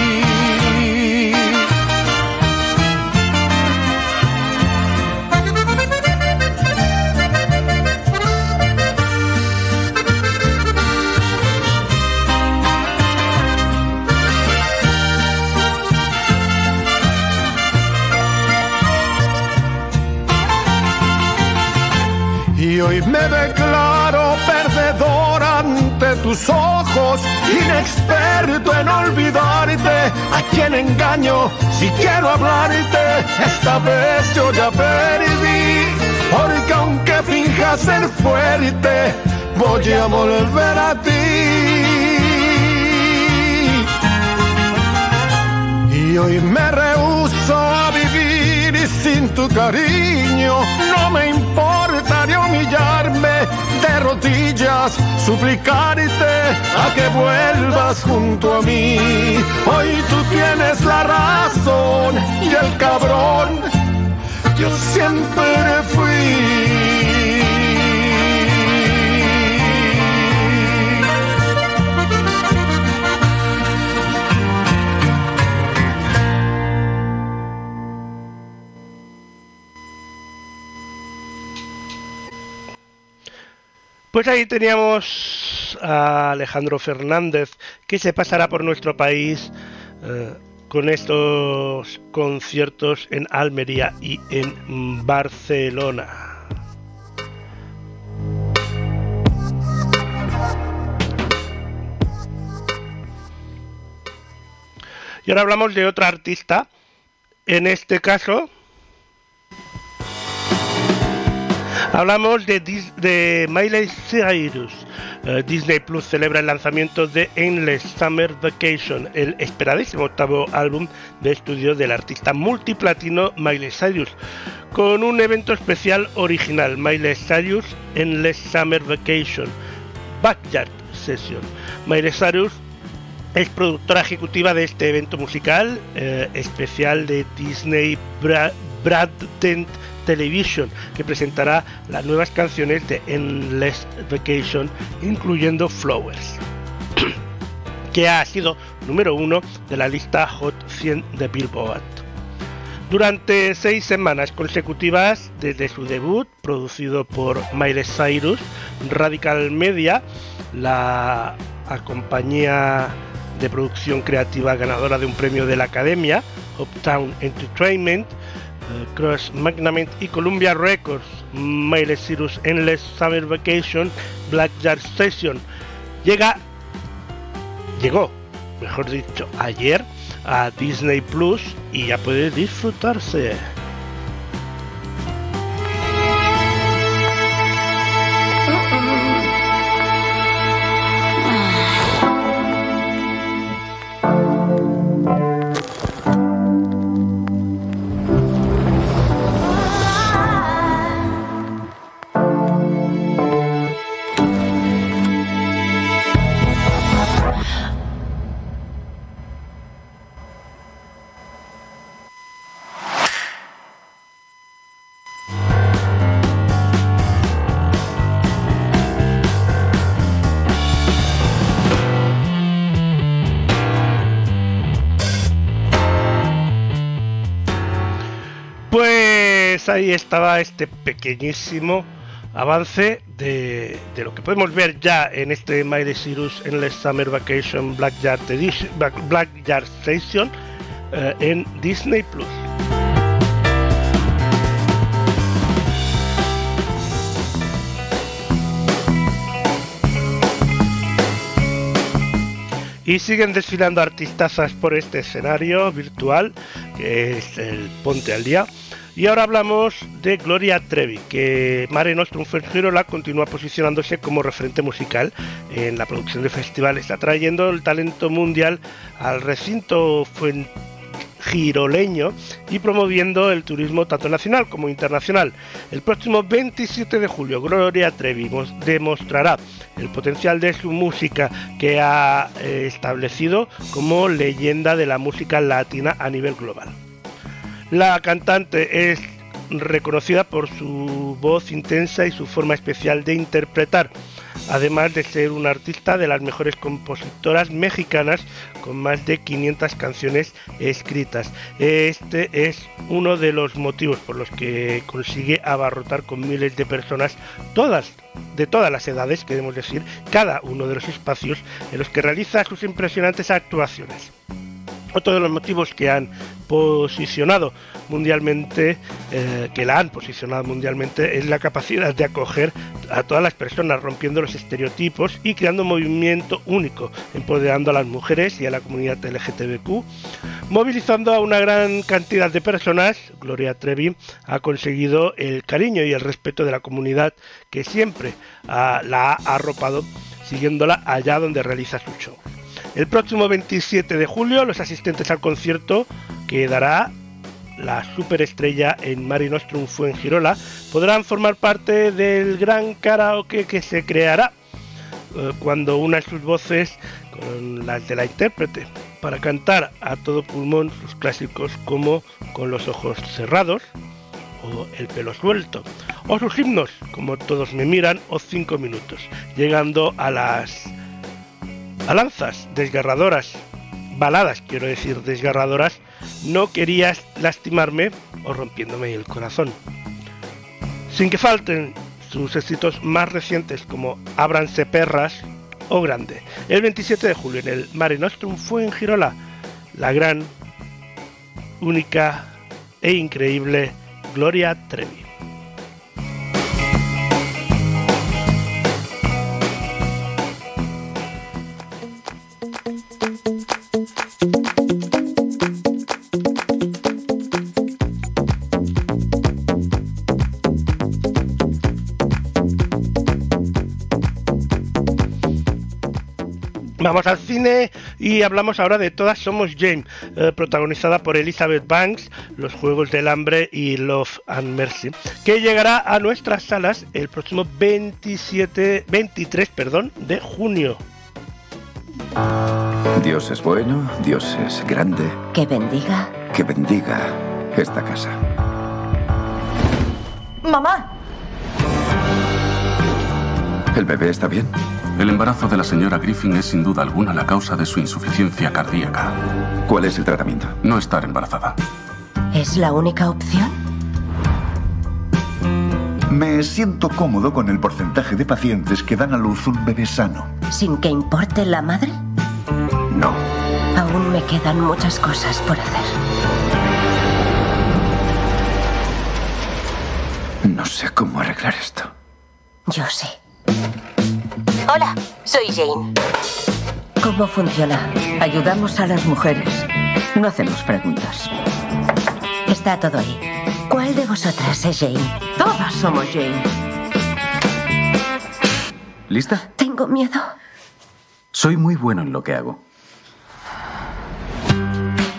Speaker 25: Y hoy me declaro perdedor ante tus ojos, inexperto en olvidarte, a quien engaño si quiero hablarte, esta vez yo ya perdí, porque aunque finjas ser fuerte, voy a volver a ti. Y hoy me rehuso a vivir sin tu cariño, no me humillarme de rodillas, suplicarte a que vuelvas junto a mí. Hoy tú tienes la razón y el cabrón, yo siempre fui.
Speaker 1: Pues ahí teníamos a Alejandro Fernández, que se pasará por nuestro país eh, con estos conciertos en Almería y en Barcelona. Y ahora hablamos de otra artista, en este caso Hablamos de, Dis de Miley Cyrus. Uh, Disney Plus celebra el lanzamiento de Endless Summer Vacation, el esperadísimo octavo álbum de estudio del artista multiplatino Miley Cyrus, con un evento especial original, Miley Cyrus Endless Summer Vacation, Backyard Session. Miley Cyrus es productora ejecutiva de este evento musical eh, especial de Disney Bra Bradtent Television, que presentará las nuevas canciones de Endless Vacation, incluyendo Flowers, que ha sido número uno de la lista Hot 100 de Billboard. Durante seis semanas consecutivas desde su debut, producido por Miley Cyrus, Radical Media, la compañía de producción creativa ganadora de un premio de la Academia, Uptown Entertainment, Cross Magnament y Columbia Records, Miley Cyrus Endless Summer Vacation, Black Jar Session. Llega, llegó, mejor dicho, ayer a Disney Plus y ya puede disfrutarse. estaba este pequeñísimo avance de, lo que podemos ver ya en este My Cyrus Endless Summer Vacation Black Yard, Station eh, en Disney Plus. Y siguen desfilando artistazas por este escenario virtual, que es el Ponte al Día. Y ahora hablamos de Gloria Trevi, que Mare Nostrum la continúa posicionándose como referente musical en la producción de festivales, está trayendo el talento mundial al recinto giroleño y promoviendo el turismo tanto nacional como internacional. El próximo 27 de julio, Gloria Trevi demostrará el potencial de su música que ha eh, establecido como leyenda de la música latina a nivel global. La cantante es reconocida por su voz intensa y su forma especial de interpretar, además de ser una artista de las mejores compositoras mexicanas con más de 500 canciones escritas. Este es uno de los motivos por los que consigue abarrotar con miles de personas, todas de todas las edades, queremos decir, cada uno de los espacios en los que realiza sus impresionantes actuaciones. Otro de los motivos que han posicionado mundialmente, eh, que la han posicionado mundialmente, es la capacidad de acoger a todas las personas, rompiendo los estereotipos y creando un movimiento único, empoderando a las mujeres y a la comunidad LGTBQ, movilizando a una gran cantidad de personas. Gloria Trevi ha conseguido el cariño y el respeto de la comunidad que siempre la ha arropado, siguiéndola allá donde realiza su show. El próximo 27 de julio, los asistentes al concierto que dará la superestrella en Mari Nostrum Girola podrán formar parte del gran karaoke que se creará eh, cuando una sus voces con las de la intérprete para cantar a todo pulmón sus clásicos como Con los ojos cerrados o El pelo suelto o sus himnos como Todos me miran o Cinco minutos, llegando a las Alanzas desgarradoras, baladas quiero decir desgarradoras, no querías lastimarme o rompiéndome el corazón. Sin que falten sus éxitos más recientes como Ábranse perras o Grande. El 27 de julio en el Mare Nostrum fue en Girola la gran, única e increíble Gloria Trevi. Vamos al cine y hablamos ahora de Todas Somos James, eh, protagonizada por Elizabeth Banks, Los Juegos del Hambre y Love and Mercy, que llegará a nuestras salas el próximo 27, 23 perdón, de junio.
Speaker 26: Dios es bueno, Dios es grande.
Speaker 14: Que bendiga.
Speaker 26: Que bendiga esta casa.
Speaker 14: ¡Mamá!
Speaker 26: ¿El bebé está bien?
Speaker 27: El embarazo de la señora Griffin es sin duda alguna la causa de su insuficiencia cardíaca.
Speaker 26: ¿Cuál es el tratamiento?
Speaker 27: No estar embarazada.
Speaker 14: ¿Es la única opción?
Speaker 20: Me siento cómodo con el porcentaje de pacientes que dan a luz un bebé sano.
Speaker 14: ¿Sin que importe la madre?
Speaker 26: No.
Speaker 14: Aún me quedan muchas cosas por hacer.
Speaker 26: No sé cómo arreglar esto.
Speaker 14: Yo sé.
Speaker 28: Hola, soy Jane.
Speaker 14: ¿Cómo funciona?
Speaker 28: Ayudamos a las mujeres. No hacemos preguntas.
Speaker 14: Está todo ahí. ¿Cuál de vosotras es Jane?
Speaker 28: Todas somos Jane.
Speaker 27: ¿Lista?
Speaker 14: Tengo miedo.
Speaker 27: Soy muy bueno en lo que hago.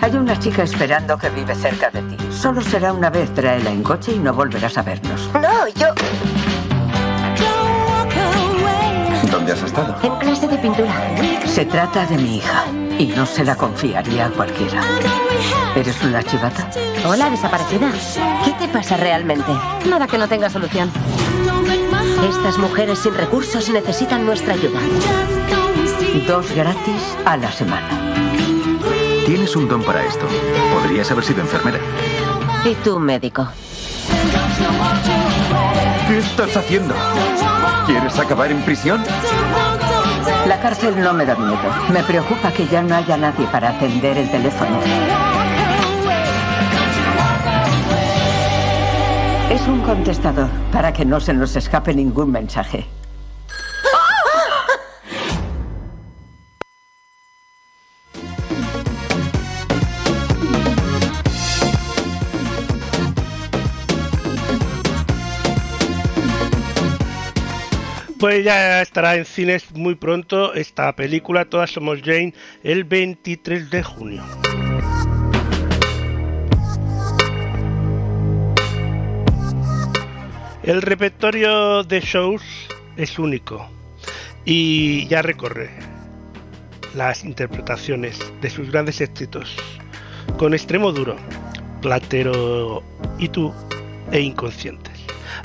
Speaker 28: Hay una chica esperando que vive cerca de ti. Solo será una vez, tráela en coche y no volverás a vernos.
Speaker 14: No, yo...
Speaker 26: ¿Dónde has estado?
Speaker 14: En clase de pintura.
Speaker 28: Se trata de mi hija y no se la confiaría a cualquiera. ¿Eres una chivata?
Speaker 14: Hola, desaparecida. ¿Qué te pasa realmente? Nada que no tenga solución. Estas mujeres sin recursos necesitan nuestra ayuda.
Speaker 28: Dos gratis a la semana.
Speaker 27: Tienes un don para esto. Podrías haber sido enfermera.
Speaker 14: ¿Y tú, médico?
Speaker 26: ¿Qué estás haciendo? ¿Quieres acabar en prisión?
Speaker 28: La cárcel no me da miedo. Me preocupa que ya no haya nadie para atender el teléfono. Es un contestador para que no se nos escape ningún mensaje.
Speaker 1: Pues ya estará en cines muy pronto esta película, Todas Somos Jane, el 23 de junio. El repertorio de shows es único y ya recorre las interpretaciones de sus grandes éxitos con extremo duro, platero y tú e inconscientes.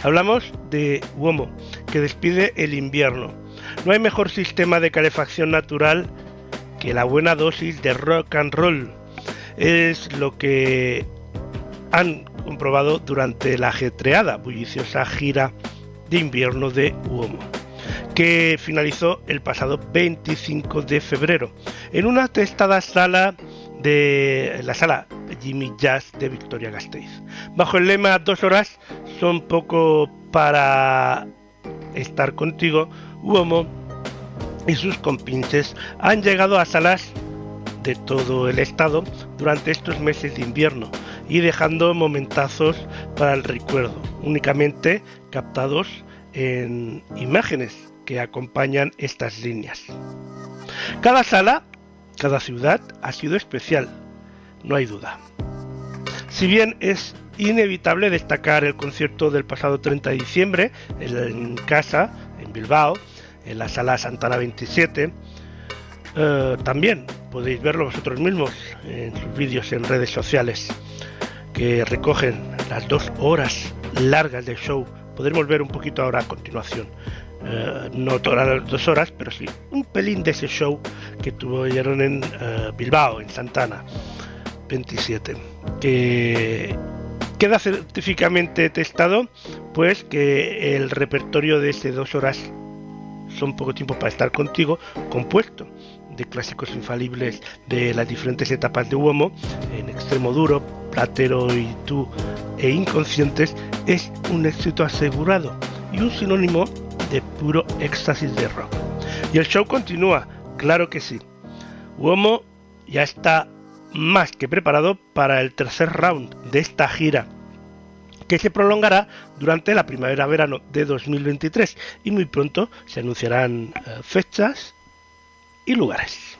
Speaker 1: Hablamos de Uomo, que despide el invierno. No hay mejor sistema de calefacción natural que la buena dosis de rock and roll. Es lo que han comprobado durante la ajetreada, bulliciosa gira de invierno de Uomo, que finalizó el pasado 25 de febrero en una testada sala de la sala Jimmy Jazz de Victoria Gasteiz. Bajo el lema Dos horas son poco para estar contigo, Uomo y sus compinches han llegado a salas de todo el estado durante estos meses de invierno y dejando momentazos para el recuerdo, únicamente captados en imágenes que acompañan estas líneas. Cada sala, cada ciudad ha sido especial, no hay duda. Si bien es inevitable destacar el concierto del pasado 30 de diciembre en casa, en Bilbao, en la sala Santana 27, eh, también podéis verlo vosotros mismos en sus vídeos en redes sociales que recogen las dos horas largas del show. Podremos ver un poquito ahora a continuación. Eh, no todas las dos horas, pero sí un pelín de ese show que tuvieron en eh, Bilbao, en Santana 27, que queda científicamente testado, pues que el repertorio de ese dos horas son poco tiempo para estar contigo, compuesto de clásicos infalibles de las diferentes etapas de Uomo, en extremo duro, platero y tú e inconscientes, es un éxito asegurado y un sinónimo de puro éxtasis de rock. Y el show continúa, claro que sí. Uomo ya está más que preparado para el tercer round de esta gira que se prolongará durante la primavera-verano de 2023 y muy pronto se anunciarán eh, fechas y lugares.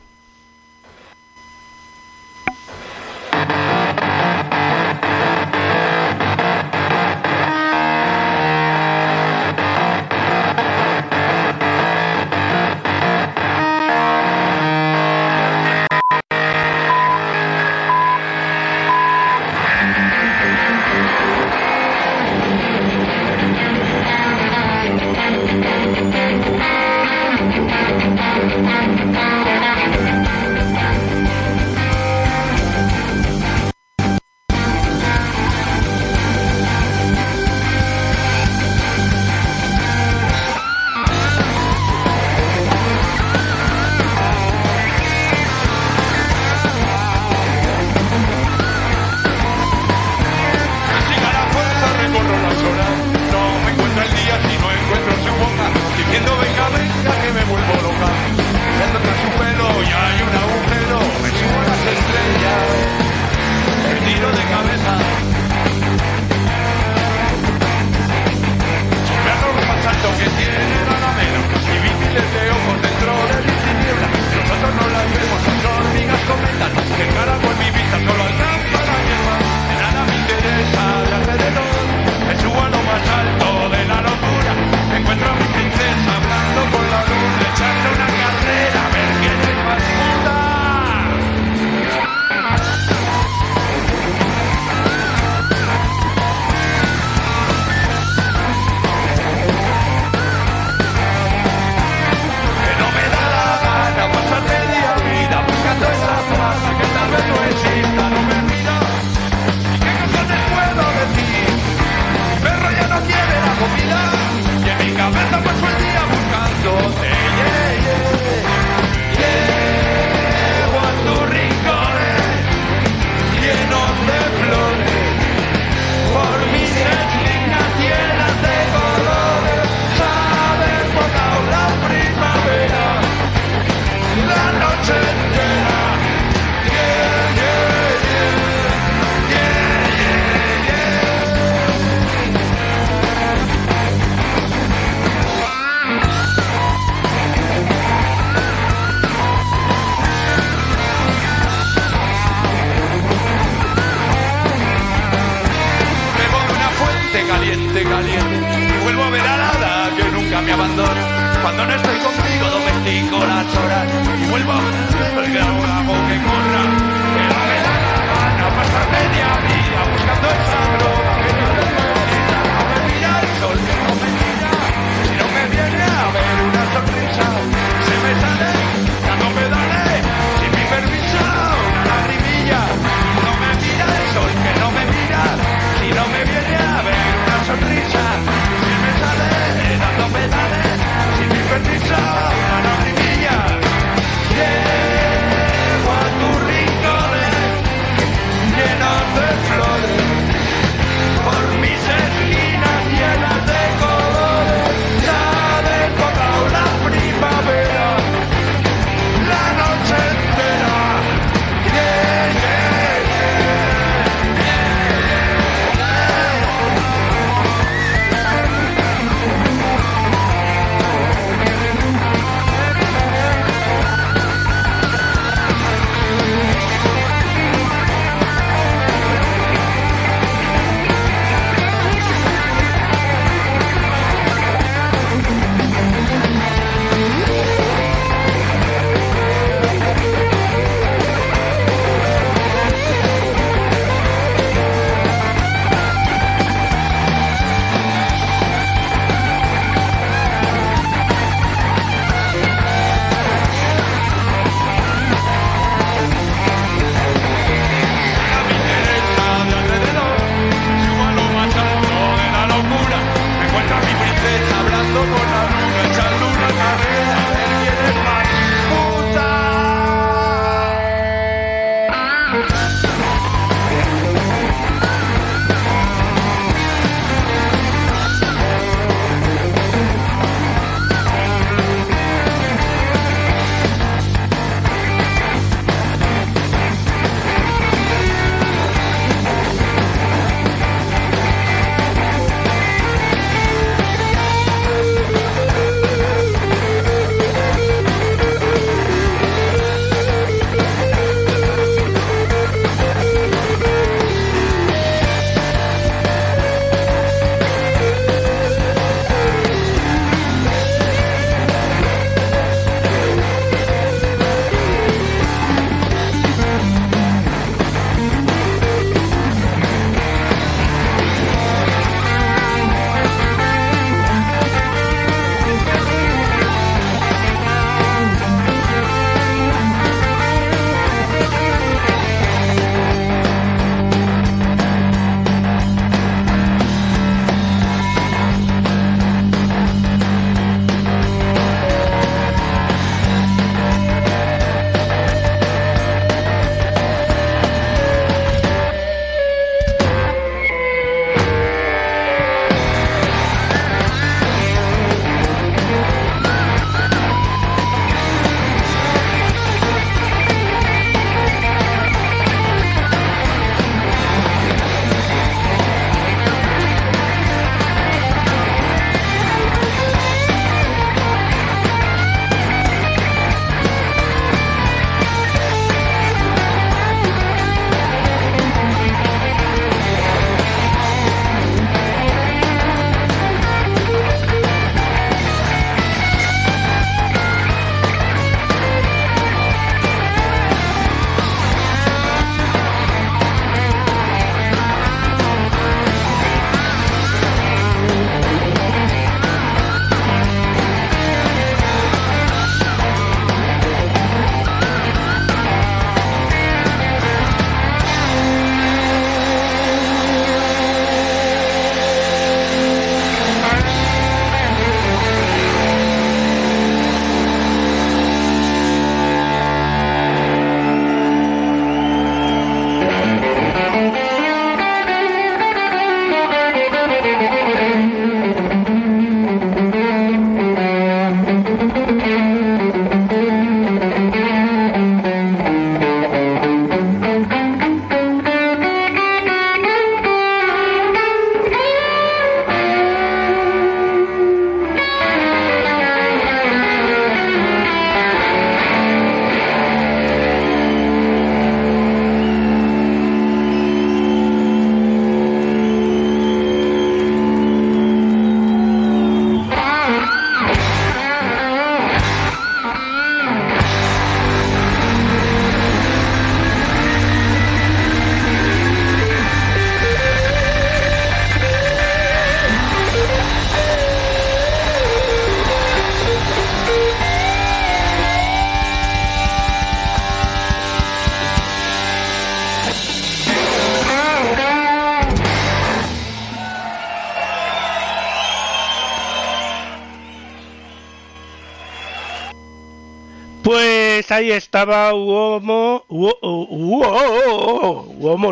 Speaker 1: Ahí estaba Uomo, Uomo,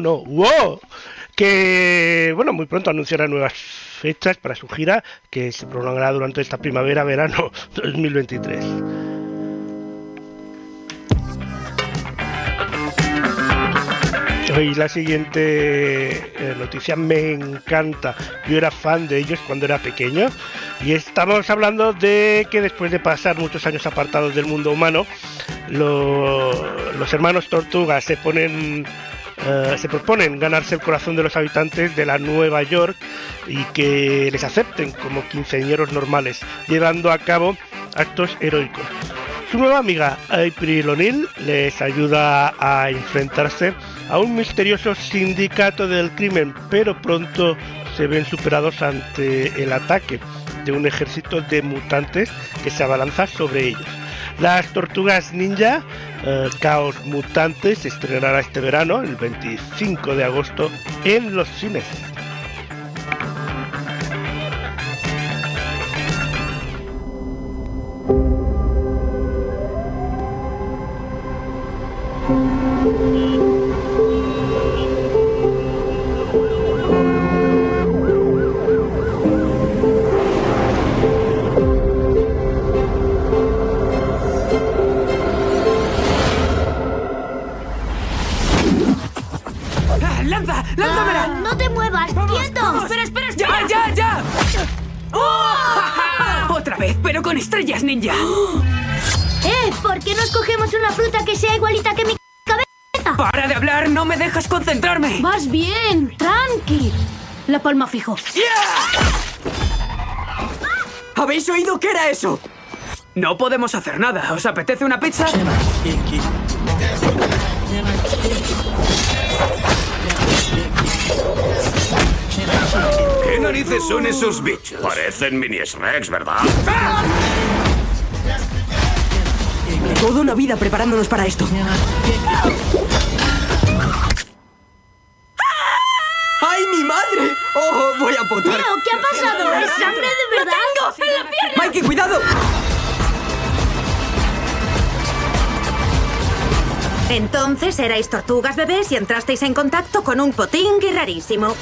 Speaker 1: no, Uomo, que bueno, muy pronto anunciará nuevas fechas para su gira que se prolongará durante esta primavera-verano 2023. Y la siguiente eh, noticia me encanta. Yo era fan de ellos cuando era pequeño y estamos hablando de que después de pasar muchos años apartados del mundo humano, los hermanos Tortugas se ponen eh, se proponen ganarse el corazón de los habitantes de la Nueva York y que les acepten como quinceañeros normales, llevando a cabo actos heroicos. Su nueva amiga April O'Neil les ayuda a enfrentarse a un misterioso sindicato del crimen, pero pronto se ven superados ante el ataque de un ejército de mutantes que se abalanza sobre ellos. Las Tortugas Ninja, eh, Caos Mutantes, se estrenará este verano, el 25 de agosto, en los cines.
Speaker 29: Fijo.
Speaker 30: ¿Habéis oído qué era eso? No podemos hacer nada. ¿Os apetece una pizza?
Speaker 31: ¿Qué narices son esos bichos? Parecen mini Rex, ¿verdad?
Speaker 30: Toda una vida preparándonos para esto. ¡Ay, mi madre! ¡Oh, voy a potar!
Speaker 29: Leo, ¿qué ha pasado? ¿Es sangre de verdad?
Speaker 30: ¡Lo tengo! ¡En la pierna! ¡Mikey, cuidado!
Speaker 32: Entonces erais tortugas bebés y entrasteis en contacto con un potingui rarísimo.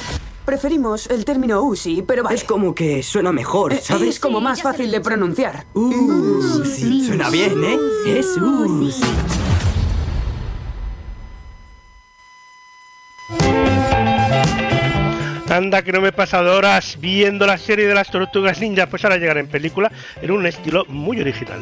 Speaker 30: Preferimos el término Uzi, pero vale. Es como que suena mejor, ¿sabes? Es como más fácil de pronunciar. Uzi. Suena bien, ¿eh? Es Uzi.
Speaker 1: Anda que no me he pasado horas viendo la serie de las tortugas ninja, pues ahora llegará en película en un estilo muy original.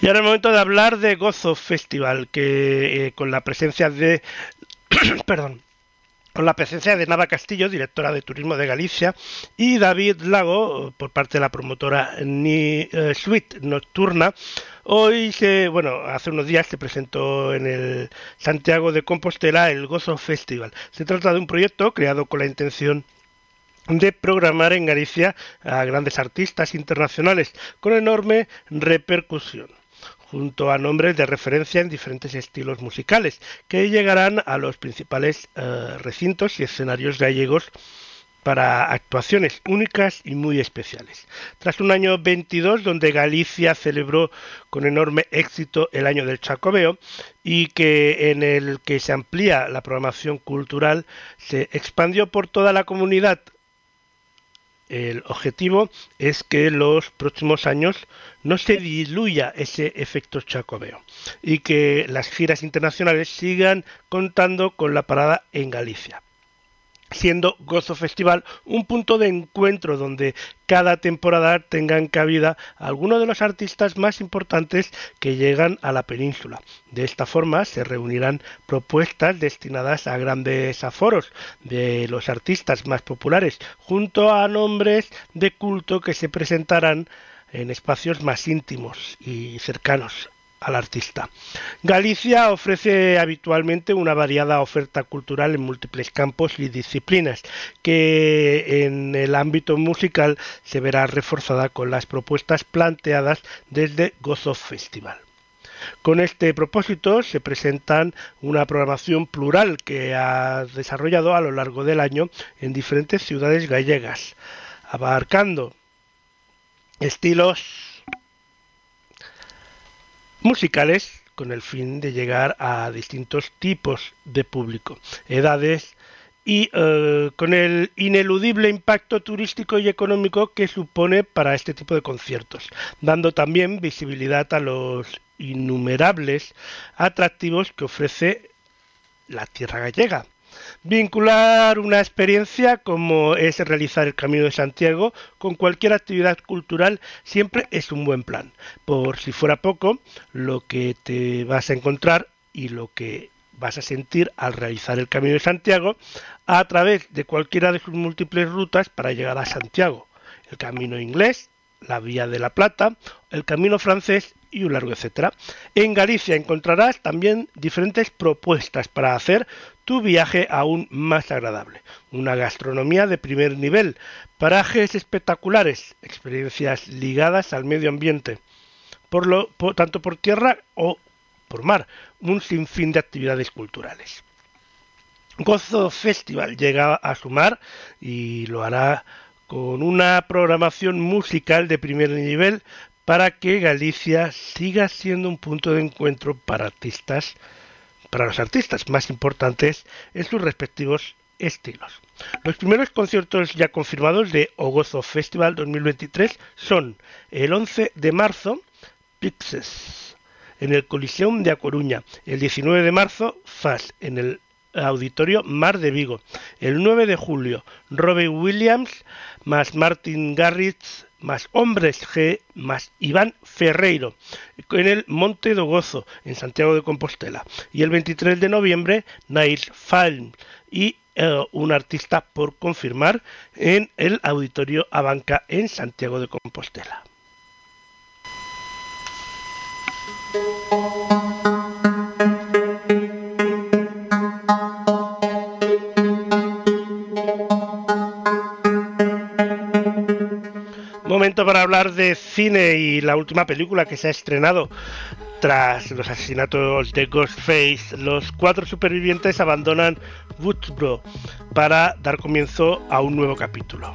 Speaker 1: Y ahora es el momento de hablar de Gozo Festival, que eh, con la presencia de... perdón. Con la presencia de Nava Castillo, directora de Turismo de Galicia, y David Lago, por parte de la promotora Ni eh, Suite Nocturna, Hoy, se, bueno, hace unos días se presentó en el Santiago de Compostela el Gozo Festival. Se trata de un proyecto creado con la intención de programar en Galicia a grandes artistas internacionales con enorme repercusión junto a nombres de referencia en diferentes estilos musicales, que llegarán a los principales eh, recintos y escenarios gallegos para actuaciones únicas y muy especiales. Tras un año 22 donde Galicia celebró con enorme éxito el año del Chacobeo y que en el que se amplía la programación cultural, se expandió por toda la comunidad el objetivo es que los próximos años no se diluya ese efecto chacobeo y que las giras internacionales sigan contando con la parada en Galicia siendo Gozo Festival un punto de encuentro donde cada temporada tengan cabida algunos de los artistas más importantes que llegan a la península. De esta forma se reunirán propuestas destinadas a grandes aforos de los artistas más populares, junto a nombres de culto que se presentarán en espacios más íntimos y cercanos al artista. Galicia ofrece habitualmente una variada oferta cultural en múltiples campos y disciplinas, que en el ámbito musical se verá reforzada con las propuestas planteadas desde Gozo Festival. Con este propósito se presentan una programación plural que ha desarrollado a lo largo del año en diferentes ciudades gallegas abarcando estilos musicales con el fin de llegar a distintos tipos de público, edades y eh, con el ineludible impacto turístico y económico que supone para este tipo de conciertos, dando también visibilidad a los innumerables atractivos que ofrece la tierra gallega. Vincular una experiencia como es realizar el Camino de Santiago con cualquier actividad cultural siempre es un buen plan. Por si fuera poco, lo que te vas a encontrar y lo que vas a sentir al realizar el Camino de Santiago a través de cualquiera de sus múltiples rutas para llegar a Santiago. El camino inglés, la Vía de la Plata, el camino francés y un largo etcétera. En Galicia encontrarás también diferentes propuestas para hacer tu viaje aún más agradable. Una gastronomía de primer nivel, parajes espectaculares, experiencias ligadas al medio ambiente, por lo, tanto por tierra o por mar, un sinfín de actividades culturales. Gozo Festival llega a sumar y lo hará con una programación musical de primer nivel para que Galicia siga siendo un punto de encuentro para artistas para los artistas más importantes en sus respectivos estilos. Los primeros conciertos ya confirmados de Ogozo Festival 2023 son el 11 de marzo, Pixes, en el Coliseum de A Coruña, el 19 de marzo, FAS, en el Auditorio Mar de Vigo, el 9 de julio, Robbie Williams más Martin Garrix más Hombres G, más Iván Ferreiro, en el Monte do Gozo, en Santiago de Compostela. Y el 23 de noviembre, Nice Falm y eh, un artista por confirmar en el Auditorio Abanca en Santiago de Compostela. Momento para hablar de cine y la última película que se ha estrenado tras los asesinatos de Ghostface. Los cuatro supervivientes abandonan Woodsboro para dar comienzo a un nuevo capítulo.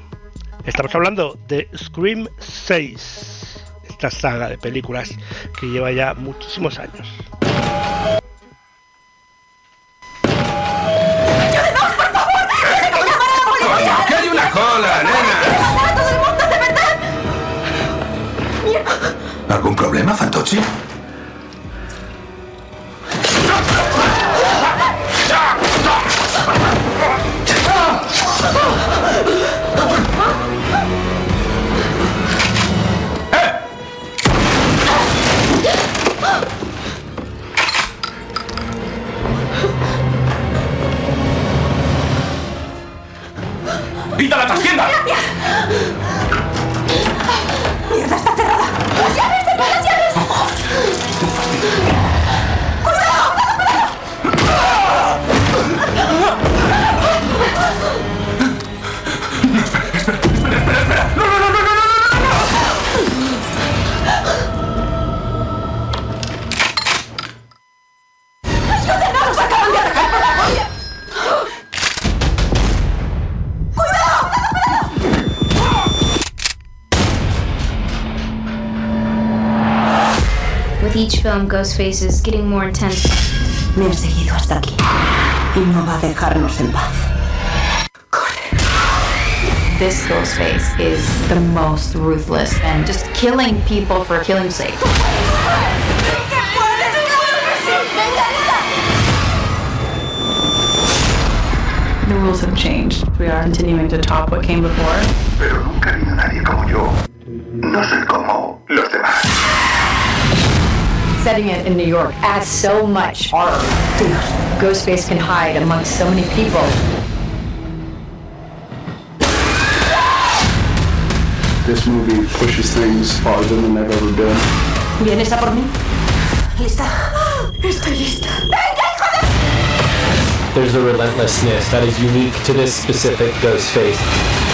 Speaker 1: Estamos hablando de Scream 6, esta saga de películas que lleva ya muchísimos años.
Speaker 16: ¿Algún problema,
Speaker 33: each film, Ghostface is getting more intense.
Speaker 28: Me ha seguido hasta aquí y no va a dejarnos en paz.
Speaker 34: This Ghostface is the most ruthless and just killing people for killing's sake. The rules have changed. We are continuing to top what came before.
Speaker 20: Pero nunca ha habido nadie como yo. No soy como los demás.
Speaker 34: Setting it in New York adds so much horror. Ghostface can hide amongst so many people.
Speaker 35: This movie pushes things farther than they've ever been.
Speaker 34: ¿Vienes a por mí?
Speaker 29: ¿Lista? Estoy lista.
Speaker 36: There's a relentlessness that is unique to this specific Ghostface.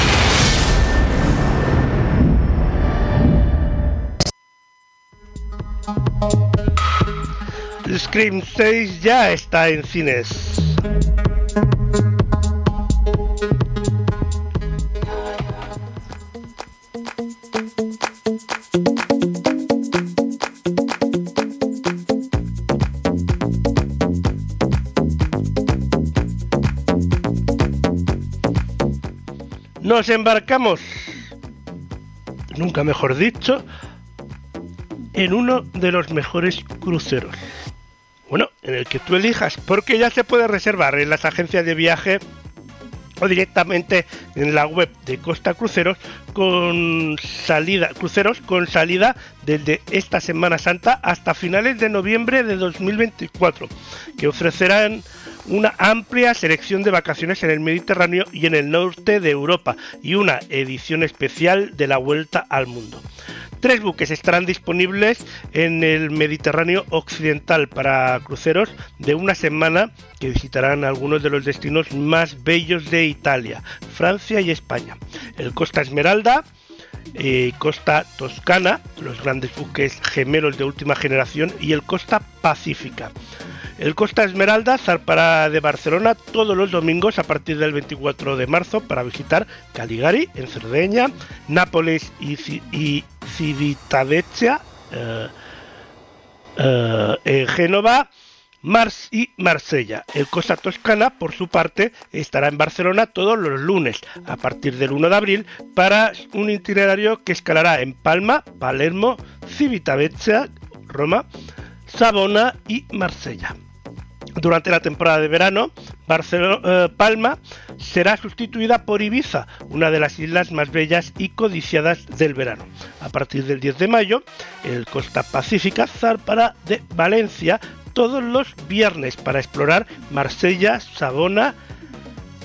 Speaker 1: Scream 6 ya está en cines. Nos embarcamos, nunca mejor dicho, en uno de los mejores cruceros. En el que tú elijas, porque ya se puede reservar en las agencias de viaje o directamente en la web de Costa Cruceros con salida cruceros con salida desde esta Semana Santa hasta finales de noviembre de 2024 que ofrecerán una amplia selección de vacaciones en el Mediterráneo y en el norte de Europa y una edición especial de la Vuelta al Mundo. Tres buques estarán disponibles en el Mediterráneo Occidental para cruceros de una semana que visitarán algunos de los destinos más bellos de Italia, Francia y España. El Costa Esmeralda, eh, Costa Toscana, los grandes buques gemelos de última generación, y el Costa Pacífica. El Costa Esmeralda zarpará de Barcelona todos los domingos a partir del 24 de marzo para visitar Caligari en Cerdeña, Nápoles y, y Civitavecchia eh, eh, en Génova, Mars y Marsella. El Costa Toscana, por su parte, estará en Barcelona todos los lunes a partir del 1 de abril para un itinerario que escalará en Palma, Palermo, Civitavecchia, Roma, Sabona y Marsella. Durante la temporada de verano, Barcelona, Palma será sustituida por Ibiza, una de las islas más bellas y codiciadas del verano. A partir del 10 de mayo, el Costa Pacífica zarpará de Valencia todos los viernes para explorar Marsella, Sabona,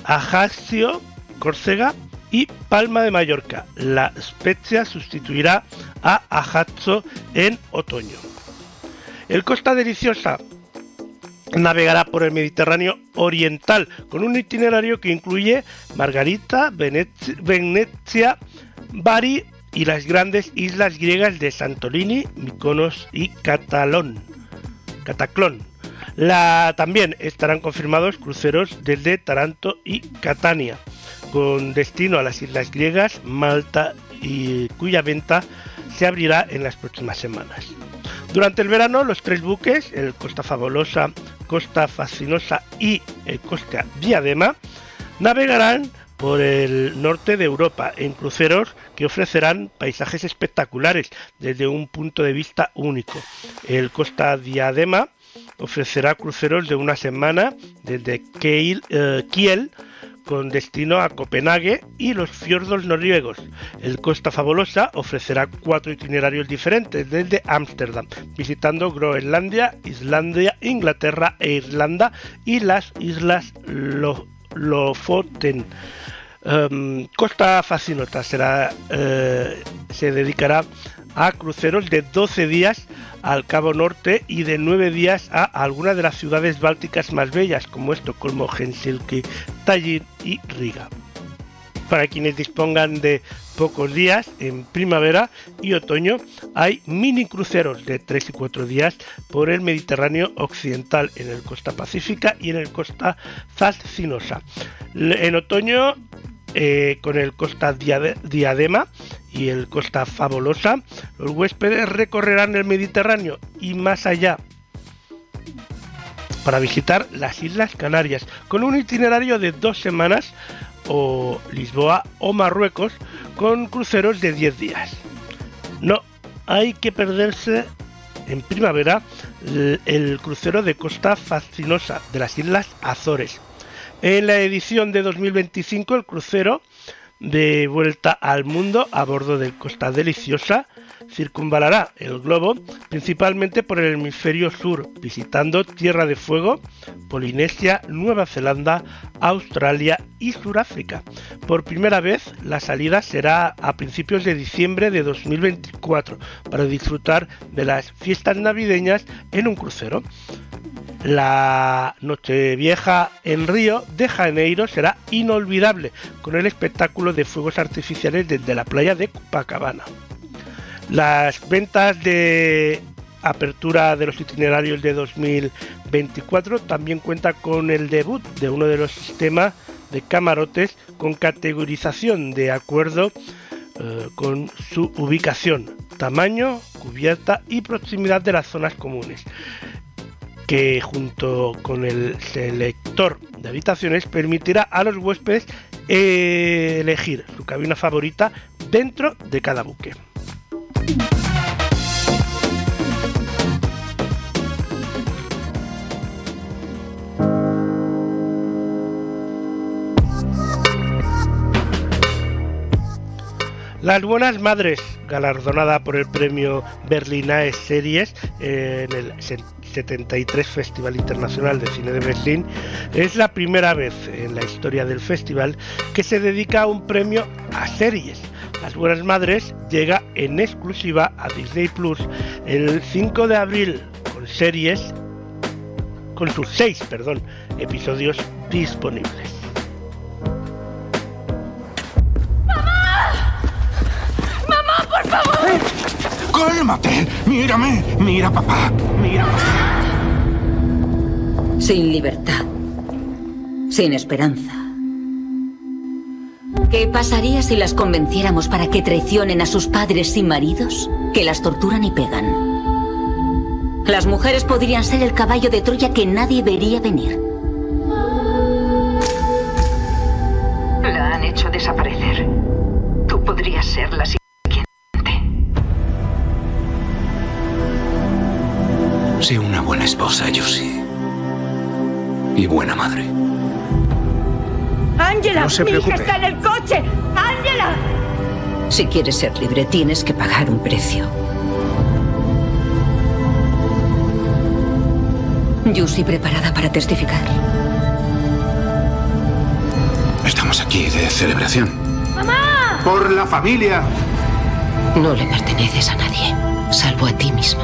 Speaker 1: Ajaccio, Córcega y Palma de Mallorca. La Spezia sustituirá a Ajaccio en otoño. El Costa Deliciosa navegará por el Mediterráneo oriental con un itinerario que incluye Margarita, Venecia, Bari y las grandes islas griegas de Santorini, Mykonos y Catalón. Cataclón. La, también estarán confirmados cruceros desde Taranto y Catania, con destino a las islas griegas, Malta y cuya venta se abrirá en las próximas semanas. Durante el verano, los tres buques, el Costa Fabulosa, Costa Fascinosa y el Costa Diadema, navegarán por el norte de Europa en cruceros que ofrecerán paisajes espectaculares desde un punto de vista único. El Costa Diadema ofrecerá cruceros de una semana desde Kiel, eh, Kiel con destino a Copenhague y los fiordos noruegos. El Costa Fabulosa ofrecerá cuatro itinerarios diferentes desde Ámsterdam, visitando Groenlandia, Islandia, Inglaterra e Irlanda y las islas Lofoten. Em, Costa Fascinota será, eh, se dedicará a cruceros de 12 días al Cabo Norte y de 9 días a algunas de las ciudades bálticas más bellas como Estocolmo, Helsinki, Tallinn y Riga. Para quienes dispongan de pocos días, en primavera y otoño hay mini cruceros de 3 y 4 días por el Mediterráneo Occidental, en el costa Pacífica y en el costa Zascinosa. En otoño eh, con el Costa Diadema y el Costa Fabulosa, los huéspedes recorrerán el Mediterráneo y más allá para visitar las Islas Canarias con un itinerario de dos semanas o Lisboa o Marruecos con cruceros de 10 días. No, hay que perderse en primavera el crucero de Costa Fascinosa de las Islas Azores en la edición de 2025, el crucero de vuelta al mundo a bordo del Costa Deliciosa circunvalará el globo principalmente por el hemisferio sur, visitando Tierra de Fuego, Polinesia, Nueva Zelanda, Australia y Sudáfrica. Por primera vez, la salida será a principios de diciembre de 2024 para disfrutar de las fiestas navideñas en un crucero. La Nochevieja en Río de Janeiro será inolvidable con el espectáculo de fuegos artificiales desde la playa de Copacabana. Las ventas de apertura de los itinerarios de 2024 también cuenta con el debut de uno de los sistemas de camarotes con categorización de acuerdo eh, con su ubicación, tamaño, cubierta y proximidad de las zonas comunes que junto con el selector de habitaciones permitirá a los huéspedes eh, elegir su cabina favorita dentro de cada buque. Las Buenas Madres, galardonada por el premio Berlinae Series eh, en el 73 Festival Internacional de Cine de Berlín, es la primera vez en la historia del festival que se dedica un premio a series. Las Buenas Madres llega en exclusiva a Disney Plus el 5 de abril con series, con sus seis, perdón, episodios disponibles.
Speaker 29: por favor!
Speaker 26: ¡Eh! ¡Cálmate! ¡Mírame! ¡Mira, papá! ¡Mira, papá!
Speaker 37: Sin libertad. Sin esperanza. ¿Qué pasaría si las convenciéramos para que traicionen a sus padres y maridos? Que las torturan y pegan. Las mujeres podrían ser el caballo de Troya que nadie vería venir.
Speaker 28: La han hecho desaparecer. Tú podrías ser la
Speaker 16: Sé una buena esposa, sí. Y buena madre.
Speaker 29: ¡Ángela! No ¡Mi hija está en el coche! ¡Ángela!
Speaker 37: Si quieres ser libre, tienes que pagar un precio. Yusi preparada para testificar.
Speaker 16: Estamos aquí de celebración.
Speaker 29: ¡Mamá!
Speaker 26: Por la familia.
Speaker 37: No le perteneces a nadie, salvo a ti misma.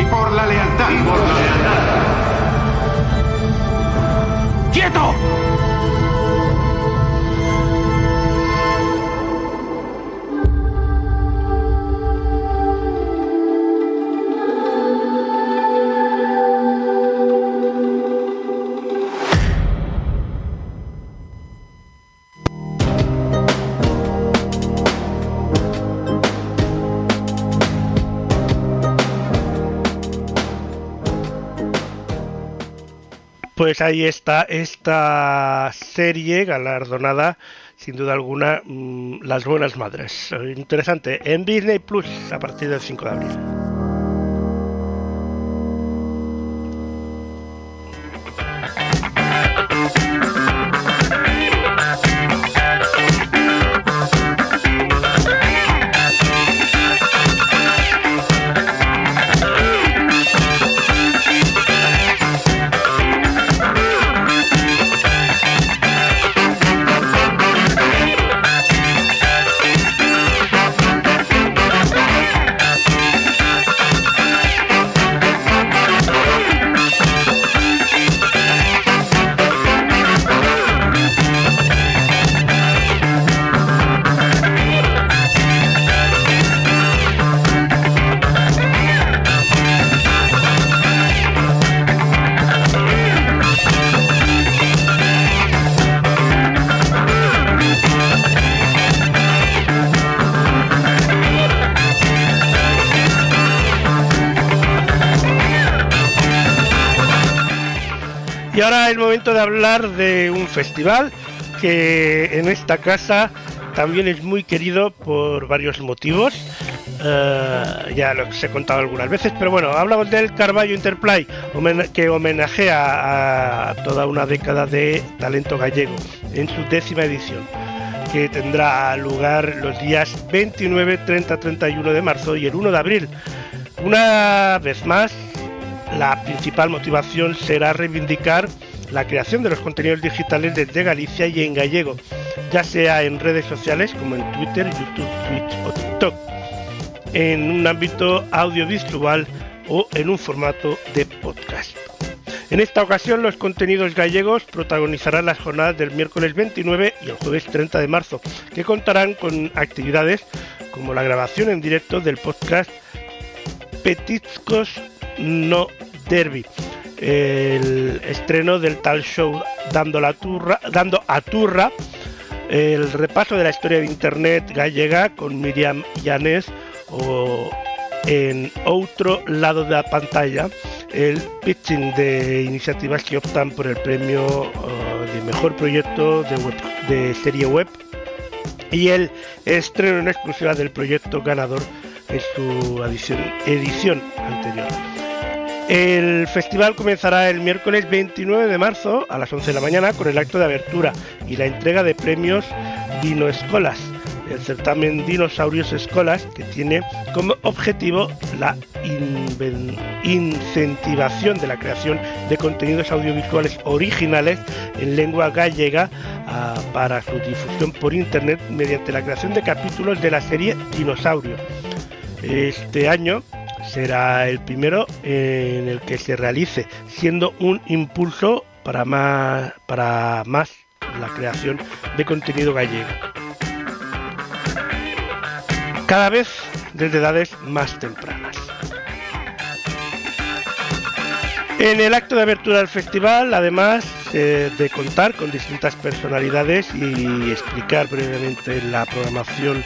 Speaker 26: Y por la lealtad. Y por la lealtad. ¡Quieto!
Speaker 1: Pues ahí está esta serie galardonada, sin duda alguna, mm, Las Buenas Madres. Interesante, en Disney Plus a partir del 5 de abril. Hablar de un festival que en esta casa también es muy querido por varios motivos. Eh, ya lo he contado algunas veces, pero bueno, hablamos del Carballo Interplay, que homenajea a toda una década de talento gallego en su décima edición, que tendrá lugar los días 29, 30, 31 de marzo y el 1 de abril. Una vez más, la principal motivación será reivindicar la creación de los contenidos digitales desde Galicia y en gallego, ya sea en redes sociales como en Twitter, YouTube, Twitch o TikTok, en un ámbito audiovisual o en un formato de podcast. En esta ocasión los contenidos gallegos protagonizarán las jornadas del miércoles 29 y el jueves 30 de marzo, que contarán con actividades como la grabación en directo del podcast Petizcos no Derby, el estreno del tal show dando, la turra, dando a turra, el repaso de la historia de Internet gallega con Miriam Llanes o en otro lado de la pantalla el pitching de iniciativas que optan por el premio uh, de mejor proyecto de, web, de serie web y el estreno en exclusiva del proyecto ganador en su edición anterior. El festival comenzará el miércoles 29 de marzo a las 11 de la mañana con el acto de abertura y la entrega de premios Dino Escolas, el certamen Dinosaurios Escolas que tiene como objetivo la incentivación de la creación de contenidos audiovisuales originales en lengua gallega uh, para su difusión por internet mediante la creación de capítulos de la serie Dinosaurio. Este año será el primero en el que se realice, siendo un impulso para más, para más la creación de contenido gallego. Cada vez desde edades más tempranas. En el acto de apertura del festival, además eh, de contar con distintas personalidades y explicar brevemente la programación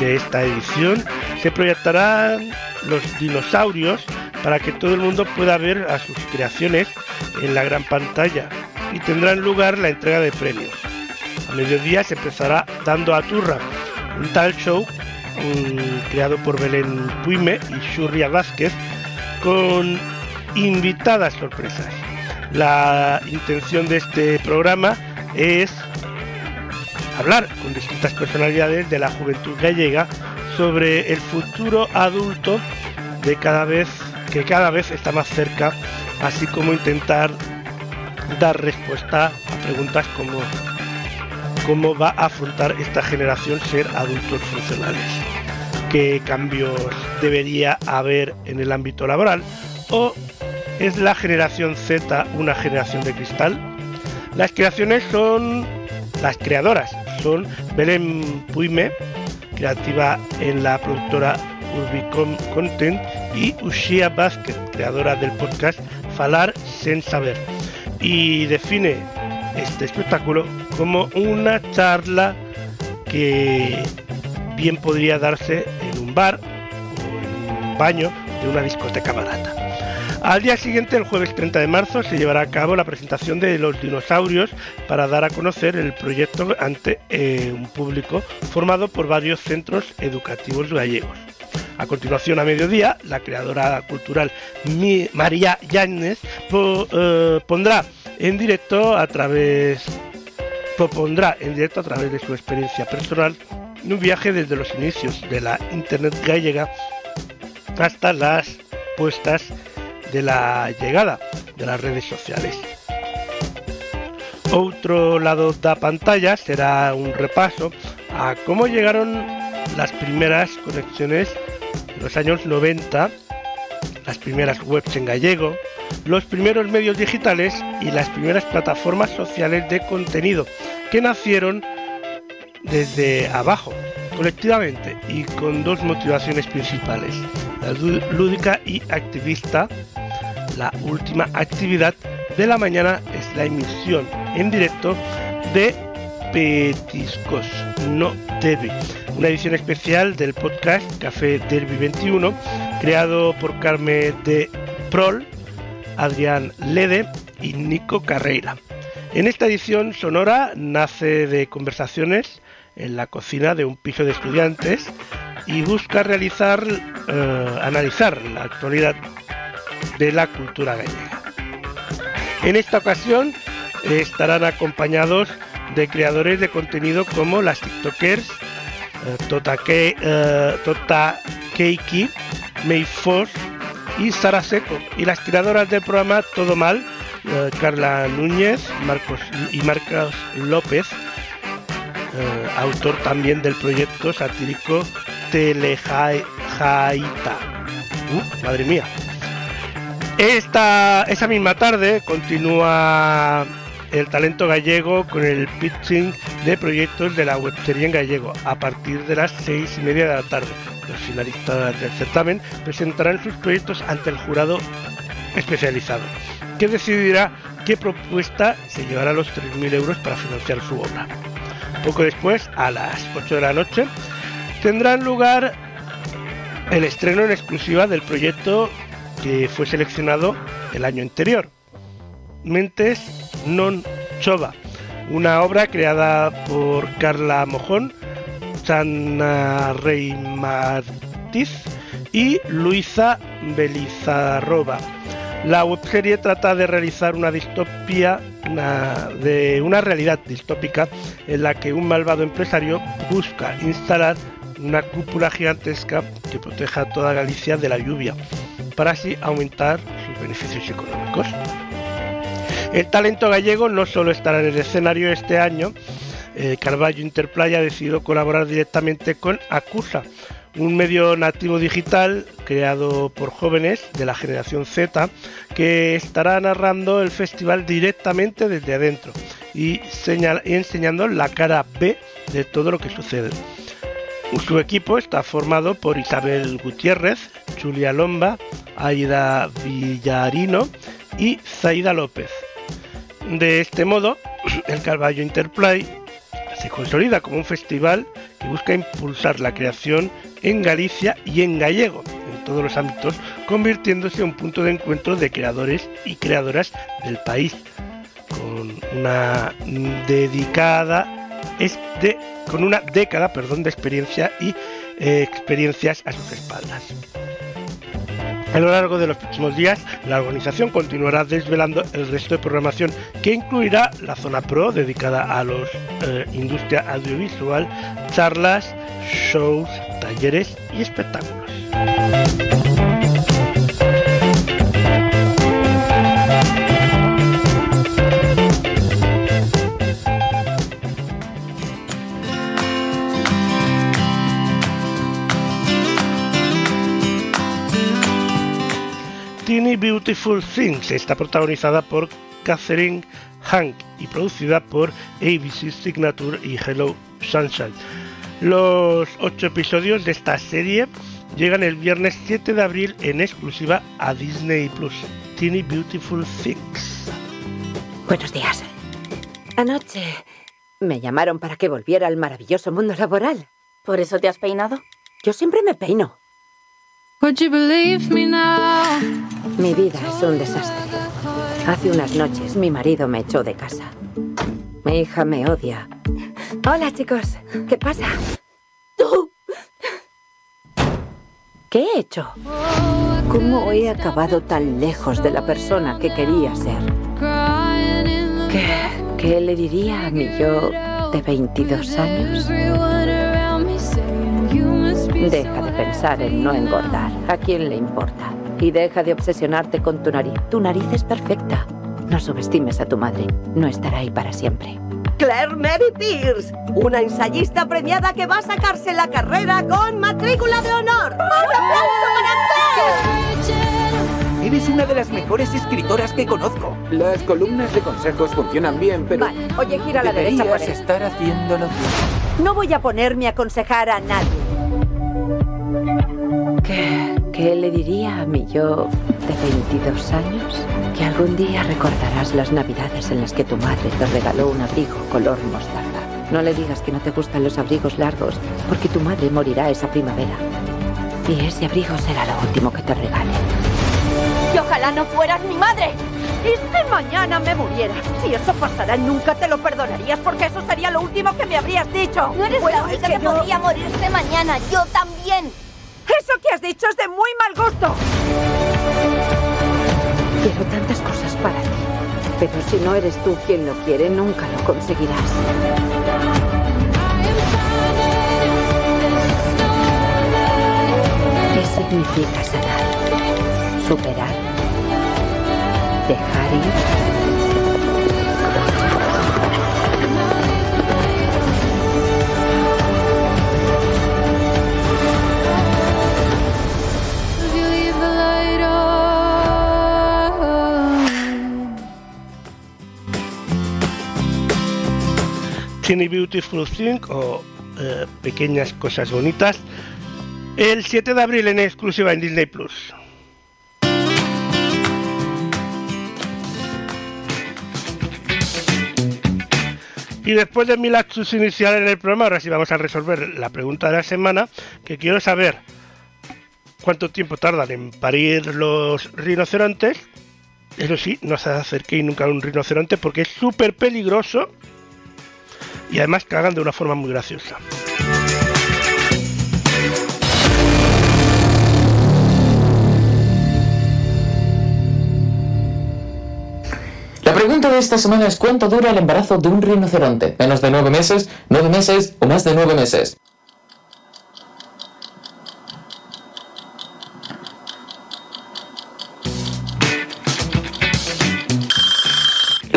Speaker 1: de esta edición, se proyectarán los dinosaurios para que todo el mundo pueda ver a sus creaciones en la gran pantalla y tendrán lugar la entrega de premios. A mediodía se empezará dando a Turra, un tal show creado por Belén Puime y Shurria Vázquez con invitadas sorpresas. La intención de este programa es hablar con distintas personalidades de la juventud gallega sobre el futuro adulto de cada vez que cada vez está más cerca, así como intentar dar respuesta a preguntas como cómo va a afrontar esta generación ser adultos funcionales, qué cambios debería haber en el ámbito laboral o es la generación Z una generación de cristal. Las creaciones son las creadoras, son Belén Puime, creativa en la productora Urbicom Content, y Ushia Vázquez, creadora del podcast Falar Sen Saber, y define este espectáculo como una charla que bien podría darse en un bar o en un baño de una discoteca barata. Al día siguiente, el jueves 30 de marzo, se llevará a cabo la presentación de los dinosaurios para dar a conocer el proyecto ante eh, un público formado por varios centros educativos gallegos. A continuación, a mediodía, la creadora cultural María Yáñez eh, pondrá en directo a través propondrá en directo a través de su experiencia personal un viaje desde los inicios de la internet gallega hasta las puestas de la llegada de las redes sociales. Otro lado de la pantalla será un repaso a cómo llegaron las primeras conexiones en los años 90, las primeras webs en gallego, los primeros medios digitales y las primeras plataformas sociales de contenido que nacieron desde abajo, colectivamente y con dos motivaciones principales, la lúdica y activista la última actividad de la mañana es la emisión en directo de Petiscos, no Derby, una edición especial del podcast Café Derby 21, creado por Carmen de Prol, Adrián Lede y Nico Carreira. En esta edición sonora nace de conversaciones en la cocina de un piso de estudiantes y busca realizar, eh, analizar la actualidad de la cultura gallega. En esta ocasión eh, estarán acompañados de creadores de contenido como las TikTokers eh, Tota, eh, Keiki, May y Sara Seco, y las creadoras del programa Todo Mal, Carla Núñez Marcos, y Marcos López, autor también del proyecto satírico Telejaita. Uh, madre mía, esta, esa misma tarde continúa el talento gallego con el pitching de proyectos de la webserie en gallego a partir de las seis y media de la tarde. Los finalistas del certamen presentarán sus proyectos ante el jurado especializado, que decidirá qué propuesta se llevará los 3.000 euros para financiar su obra. Poco después, a las 8 de la noche, tendrán lugar el estreno en exclusiva del proyecto que fue seleccionado el año anterior. Mentes non chova, una obra creada por Carla Mojón, Chana Rey Martiz y Luisa Belizarroba. La webserie trata de realizar una distopía, una, de una realidad distópica en la que un malvado empresario busca instalar una cúpula gigantesca que proteja toda Galicia de la lluvia, para así aumentar sus beneficios económicos. El talento gallego no solo estará en el escenario este año, eh, Carballo Interplay ha decidido colaborar directamente con Acusa, un medio nativo digital creado por jóvenes de la generación Z que estará narrando el festival directamente desde adentro y, y enseñando la cara B de todo lo que sucede. Su equipo está formado por Isabel Gutiérrez, Julia Lomba, Aida Villarino y Zaida López. De este modo, el Carballo Interplay se consolida como un festival que busca impulsar la creación en Galicia y en gallego, en todos los ámbitos, convirtiéndose en un punto de encuentro de creadores y creadoras del país, con una dedicada de, con una década perdón, de experiencia y eh, experiencias a sus espaldas. A lo largo de los próximos días, la organización continuará desvelando el resto de programación que incluirá la zona pro dedicada a la eh, industria audiovisual, charlas, shows, talleres y espectáculos. Teeny Beautiful Things está protagonizada por Catherine Hank y producida por ABC Signature y Hello Sunshine. Los ocho episodios de esta serie llegan el viernes 7 de abril en exclusiva a Disney Plus. Teeny Beautiful Things.
Speaker 19: Buenos días. Anoche me llamaron para que volviera al maravilloso mundo laboral.
Speaker 38: ¿Por eso te has peinado?
Speaker 19: Yo siempre me peino. Mi vida es un desastre. Hace unas noches mi marido me echó de casa. Mi hija me odia. Hola, chicos. ¿Qué pasa?
Speaker 38: ¡Tú!
Speaker 19: ¿Qué he hecho? ¿Cómo he acabado tan lejos de la persona que quería ser? ¿Qué, qué le diría a mi yo de 22 años? Deja de pensar en no engordar. ¿A quién le importa? Y deja de obsesionarte con tu nariz. Tu nariz es perfecta. No subestimes a tu madre. No estará ahí para siempre.
Speaker 39: Claire Mary Pierce, una ensayista premiada que va a sacarse la carrera con matrícula de honor. ¡Un aplauso para Claire!
Speaker 40: Eres una de las mejores escritoras que conozco. Las columnas de consejos funcionan bien, pero...
Speaker 19: Vale, oye, gira a la derecha por
Speaker 40: Deberías estar haciéndolo bien.
Speaker 39: No voy a ponerme a aconsejar a nadie.
Speaker 19: ¿Qué, ¿Qué le diría a mi yo de 22 años? Que algún día recordarás las navidades en las que tu madre te regaló un abrigo color mostarda. No le digas que no te gustan los abrigos largos, porque tu madre morirá esa primavera. Y ese abrigo será lo último que te regale.
Speaker 39: Y ojalá no fueras mi madre. Y si mañana me muriera, si eso pasara, nunca te lo perdonarías porque eso sería lo último que me habrías dicho.
Speaker 29: No eres
Speaker 39: Bueno,
Speaker 29: la
Speaker 39: es
Speaker 29: única
Speaker 39: que
Speaker 29: que,
Speaker 39: yo-
Speaker 29: podría morirse mañana. Yo también.
Speaker 39: Eso que has dicho es de muy mal gusto.
Speaker 19: Quiero tantas cosas para ti. Pero si no eres tú quien lo quiere, nunca lo conseguirás. ¿Qué significa sanar? Superar. Dejar ir.
Speaker 1: Teeny Beautiful Thing o eh, Pequeñas Cosas Bonitas. El 7 de abril en exclusiva en Disney Plus. Y después de mi lapsus inicial en el programa, ahora sí vamos a resolver la pregunta de la semana, que quiero saber, cuánto tiempo tardan en parir los rinocerontes. Eso sí, no se acerquéis nunca a un rinoceronte porque es súper peligroso y además cagan de una forma muy graciosa.
Speaker 41: La pregunta de esta semana es ¿cuánto dura el embarazo de un rinoceronte? ¿Menos de nueve meses, nueve meses o más de nueve meses?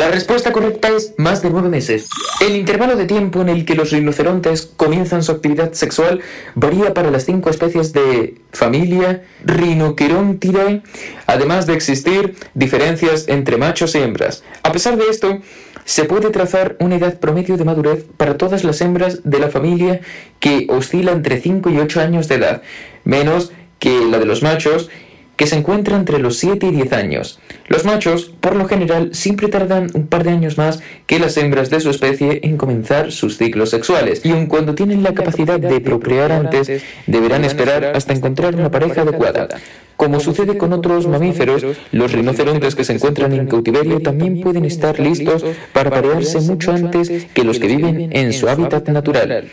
Speaker 41: La respuesta correcta es más de nueve meses. El intervalo de tiempo en el que los rinocerontes comienzan su actividad sexual varía para las cinco especies de familia Rhinocerontidae, además de existir diferencias entre machos y hembras. A pesar de esto, se puede trazar una edad promedio de madurez para todas las hembras de la familia que oscila entre 5 y 8 años de edad, menos que la de los machos que se encuentra entre los 7 y 10 años. Los machos, por lo general, siempre tardan un par de años más que las hembras de su especie en comenzar sus ciclos sexuales, y aun cuando tienen la capacidad de procrear antes, deberán esperar hasta encontrar una pareja adecuada. Como sucede con otros mamíferos, los rinocerontes que se encuentran en cautiverio también pueden estar listos para parearse mucho antes que los que viven en su hábitat natural.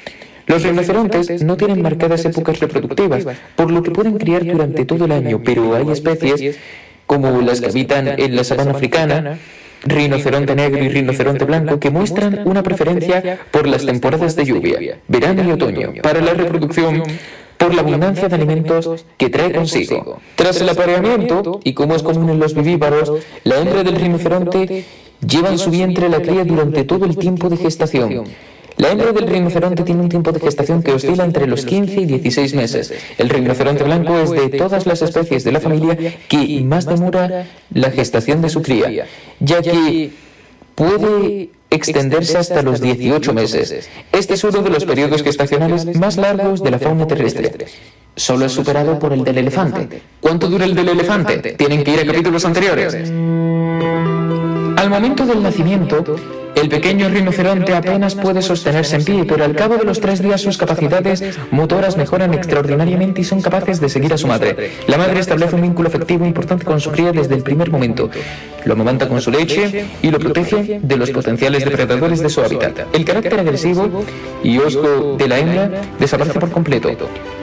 Speaker 41: Los rinocerontes no tienen marcadas épocas reproductivas, por lo que pueden criar durante todo el año, pero hay especies, como las que habitan en la sabana africana, rinoceronte negro y rinoceronte blanco, que muestran una preferencia por las temporadas de lluvia, verano y otoño, para la reproducción por la abundancia de alimentos que trae consigo. Tras el apareamiento, y como es común en los vivíparos, la hembra del rinoceronte lleva en su vientre la cría durante todo el tiempo de gestación. La hembra del rinoceronte tiene un tiempo de gestación que oscila entre los 15 y 16 meses. El rinoceronte blanco es de todas las especies de la familia que más demora la gestación de su cría, ya que puede extenderse hasta los 18 meses. Este es uno de los periodos gestacionales más largos de la fauna terrestre. Solo es superado por el del elefante. ¿Cuánto dura el del elefante? Tienen que ir a capítulos anteriores. Al momento del nacimiento, el pequeño rinoceronte apenas puede sostenerse en pie, pero al cabo de los tres días sus capacidades motoras mejoran extraordinariamente y son capaces de seguir a su madre. La madre establece un vínculo afectivo importante con su cría desde el primer momento. Lo amamanta con su leche y lo protege de los potenciales depredadores de su hábitat. El carácter agresivo y osco de la hembra desaparece por completo.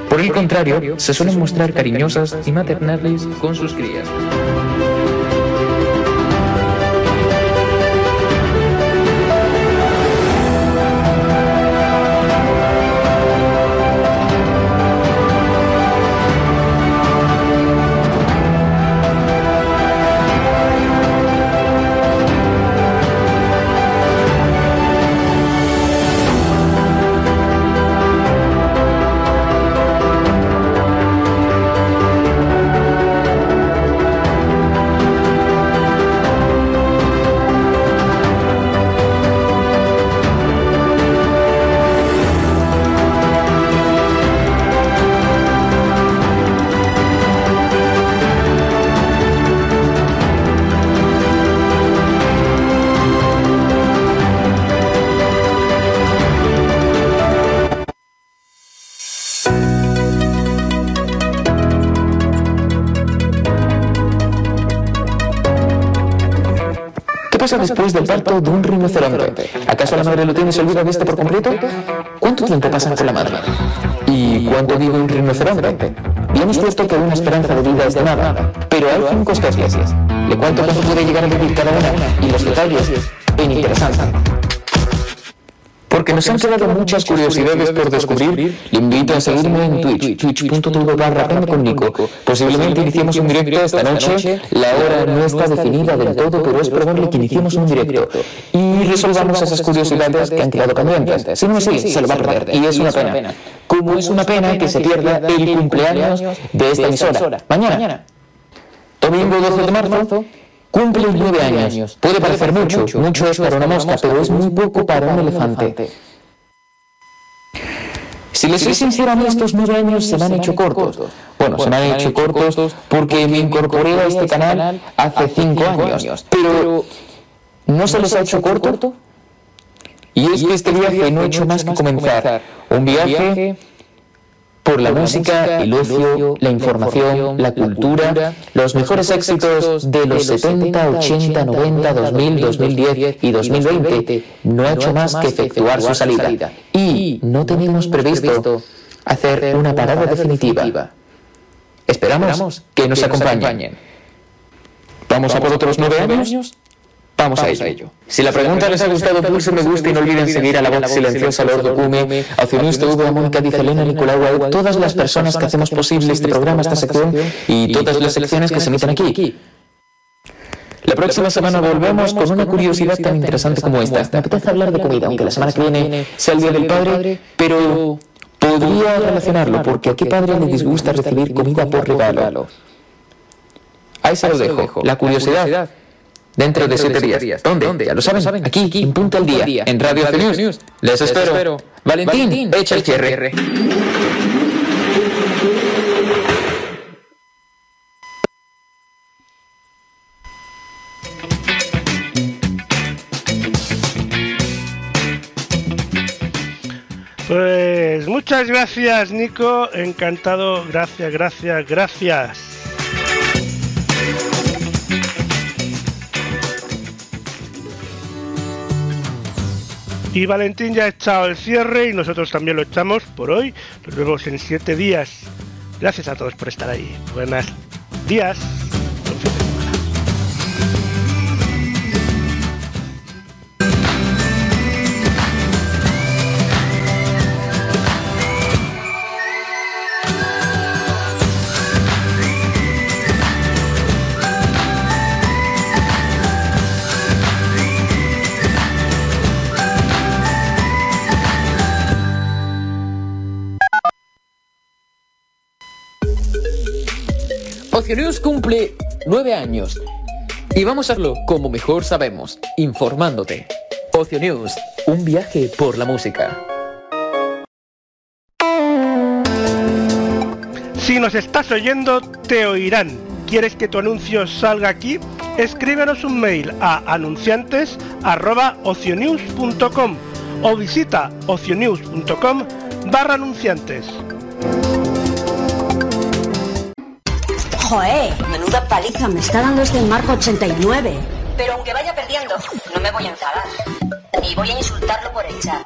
Speaker 41: Por el contrario, se suelen mostrar cariñosas y maternales con sus crías. Después del parto de un rinoceronte? ¿Acaso la madre lo tiene y se olvida de este por completo? ¿Cuánto tiempo pasan con la madre? ¿Y cuánto vive un rinoceronte? Ya hemos puesto que una esperanza de vida es de nada, pero hay cinco especies. ¿De cuánto tiempo puede llegar a vivir cada una? Y los detalles, bien interesantes. Porque nos han quedado muchas curiosidades por descubrir, le invito a seguirme en Twitch, twitch.tv barra con Nico. Posiblemente iniciemos un directo esta noche, la hora no está definida del todo, pero es probable que iniciemos un directo. Y resolvamos esas curiosidades que han quedado pendientes. Si no es así, se lo va a perder, y es una pena. Como es una pena que se pierda el cumpleaños de esta emisora. Mañana, domingo 12 de marzo, Cumple nueve años. Puede parecer mucho, mucho es para una mosca, pero es muy poco para un elefante. Si les soy sincero, a mí estos nueve años se me han hecho cortos. Bueno, se me han hecho cortos porque me incorporé a este canal hace cinco años. Pero, ¿no se les ha hecho corto? Y es que este viaje no he hecho más que comenzar. Un viaje por la música, el ocio, la información, la cultura, los mejores éxitos de los 70, 80, 90, 2000, 2010 y 2020, no ha hecho más que efectuar su salida. Y no tenemos previsto hacer una parada definitiva. Esperamos que nos acompañen. ¿Vamos a por otros nueve años? Vamos a ello. Si la pregunta les ha gustado, pulse me gusta y no olviden seguir a la voz silenciosa Lord Okume, a Opciones TV, a Mónica Diz, Elena Nicolau, a todas las personas que hacemos posible este programa, esta sección y todas las secciones que se emiten aquí. La próxima semana volvemos con una curiosidad tan interesante como esta. Me apetece hablar de comida, aunque la semana que viene sea el Día del Padre, pero podría relacionarlo, porque a qué padre le disgusta recibir comida por regalo. Ahí se lo dejo, la curiosidad. Dentro de siete días. ¿Dónde? Ya lo saben. Aquí, en Punta al Día, en Radio News. Les espero. Valentín, echa el cierre.
Speaker 1: Pues muchas gracias, Nico. Encantado. Gracias, gracias, gracias. Y Valentín ya ha echado el cierre y nosotros también lo echamos por hoy. Nos vemos en siete días. Gracias a todos por estar ahí. Buenos días.
Speaker 41: News cumple nueve años y vamos a hacerlo como mejor sabemos, informándote. Ocio News, un viaje por la música.
Speaker 1: Si nos estás oyendo, te oirán. ¿Quieres que tu anuncio salga aquí? Escríbenos un mail a anunciantes.ocionews.com o visita ocionews.com barra anunciantes.
Speaker 39: Joé, menuda paliza me está dando este marco 89.
Speaker 42: Pero aunque vaya perdiendo, no me voy a enfadar. Y voy a insultarlo por el chat.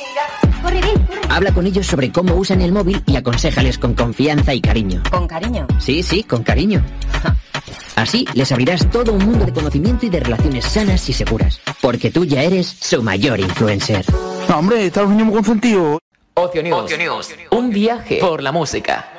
Speaker 19: Habla con ellos sobre cómo usan el móvil y aconsejales con confianza y cariño.
Speaker 42: ¿Con cariño?
Speaker 19: Sí, sí, con cariño. Así les abrirás todo un mundo de conocimiento y de relaciones sanas y seguras. Porque tú ya eres su mayor influencer.
Speaker 26: No, hombre, está un niño muy consentido.
Speaker 41: Ocio News. Un viaje por la música.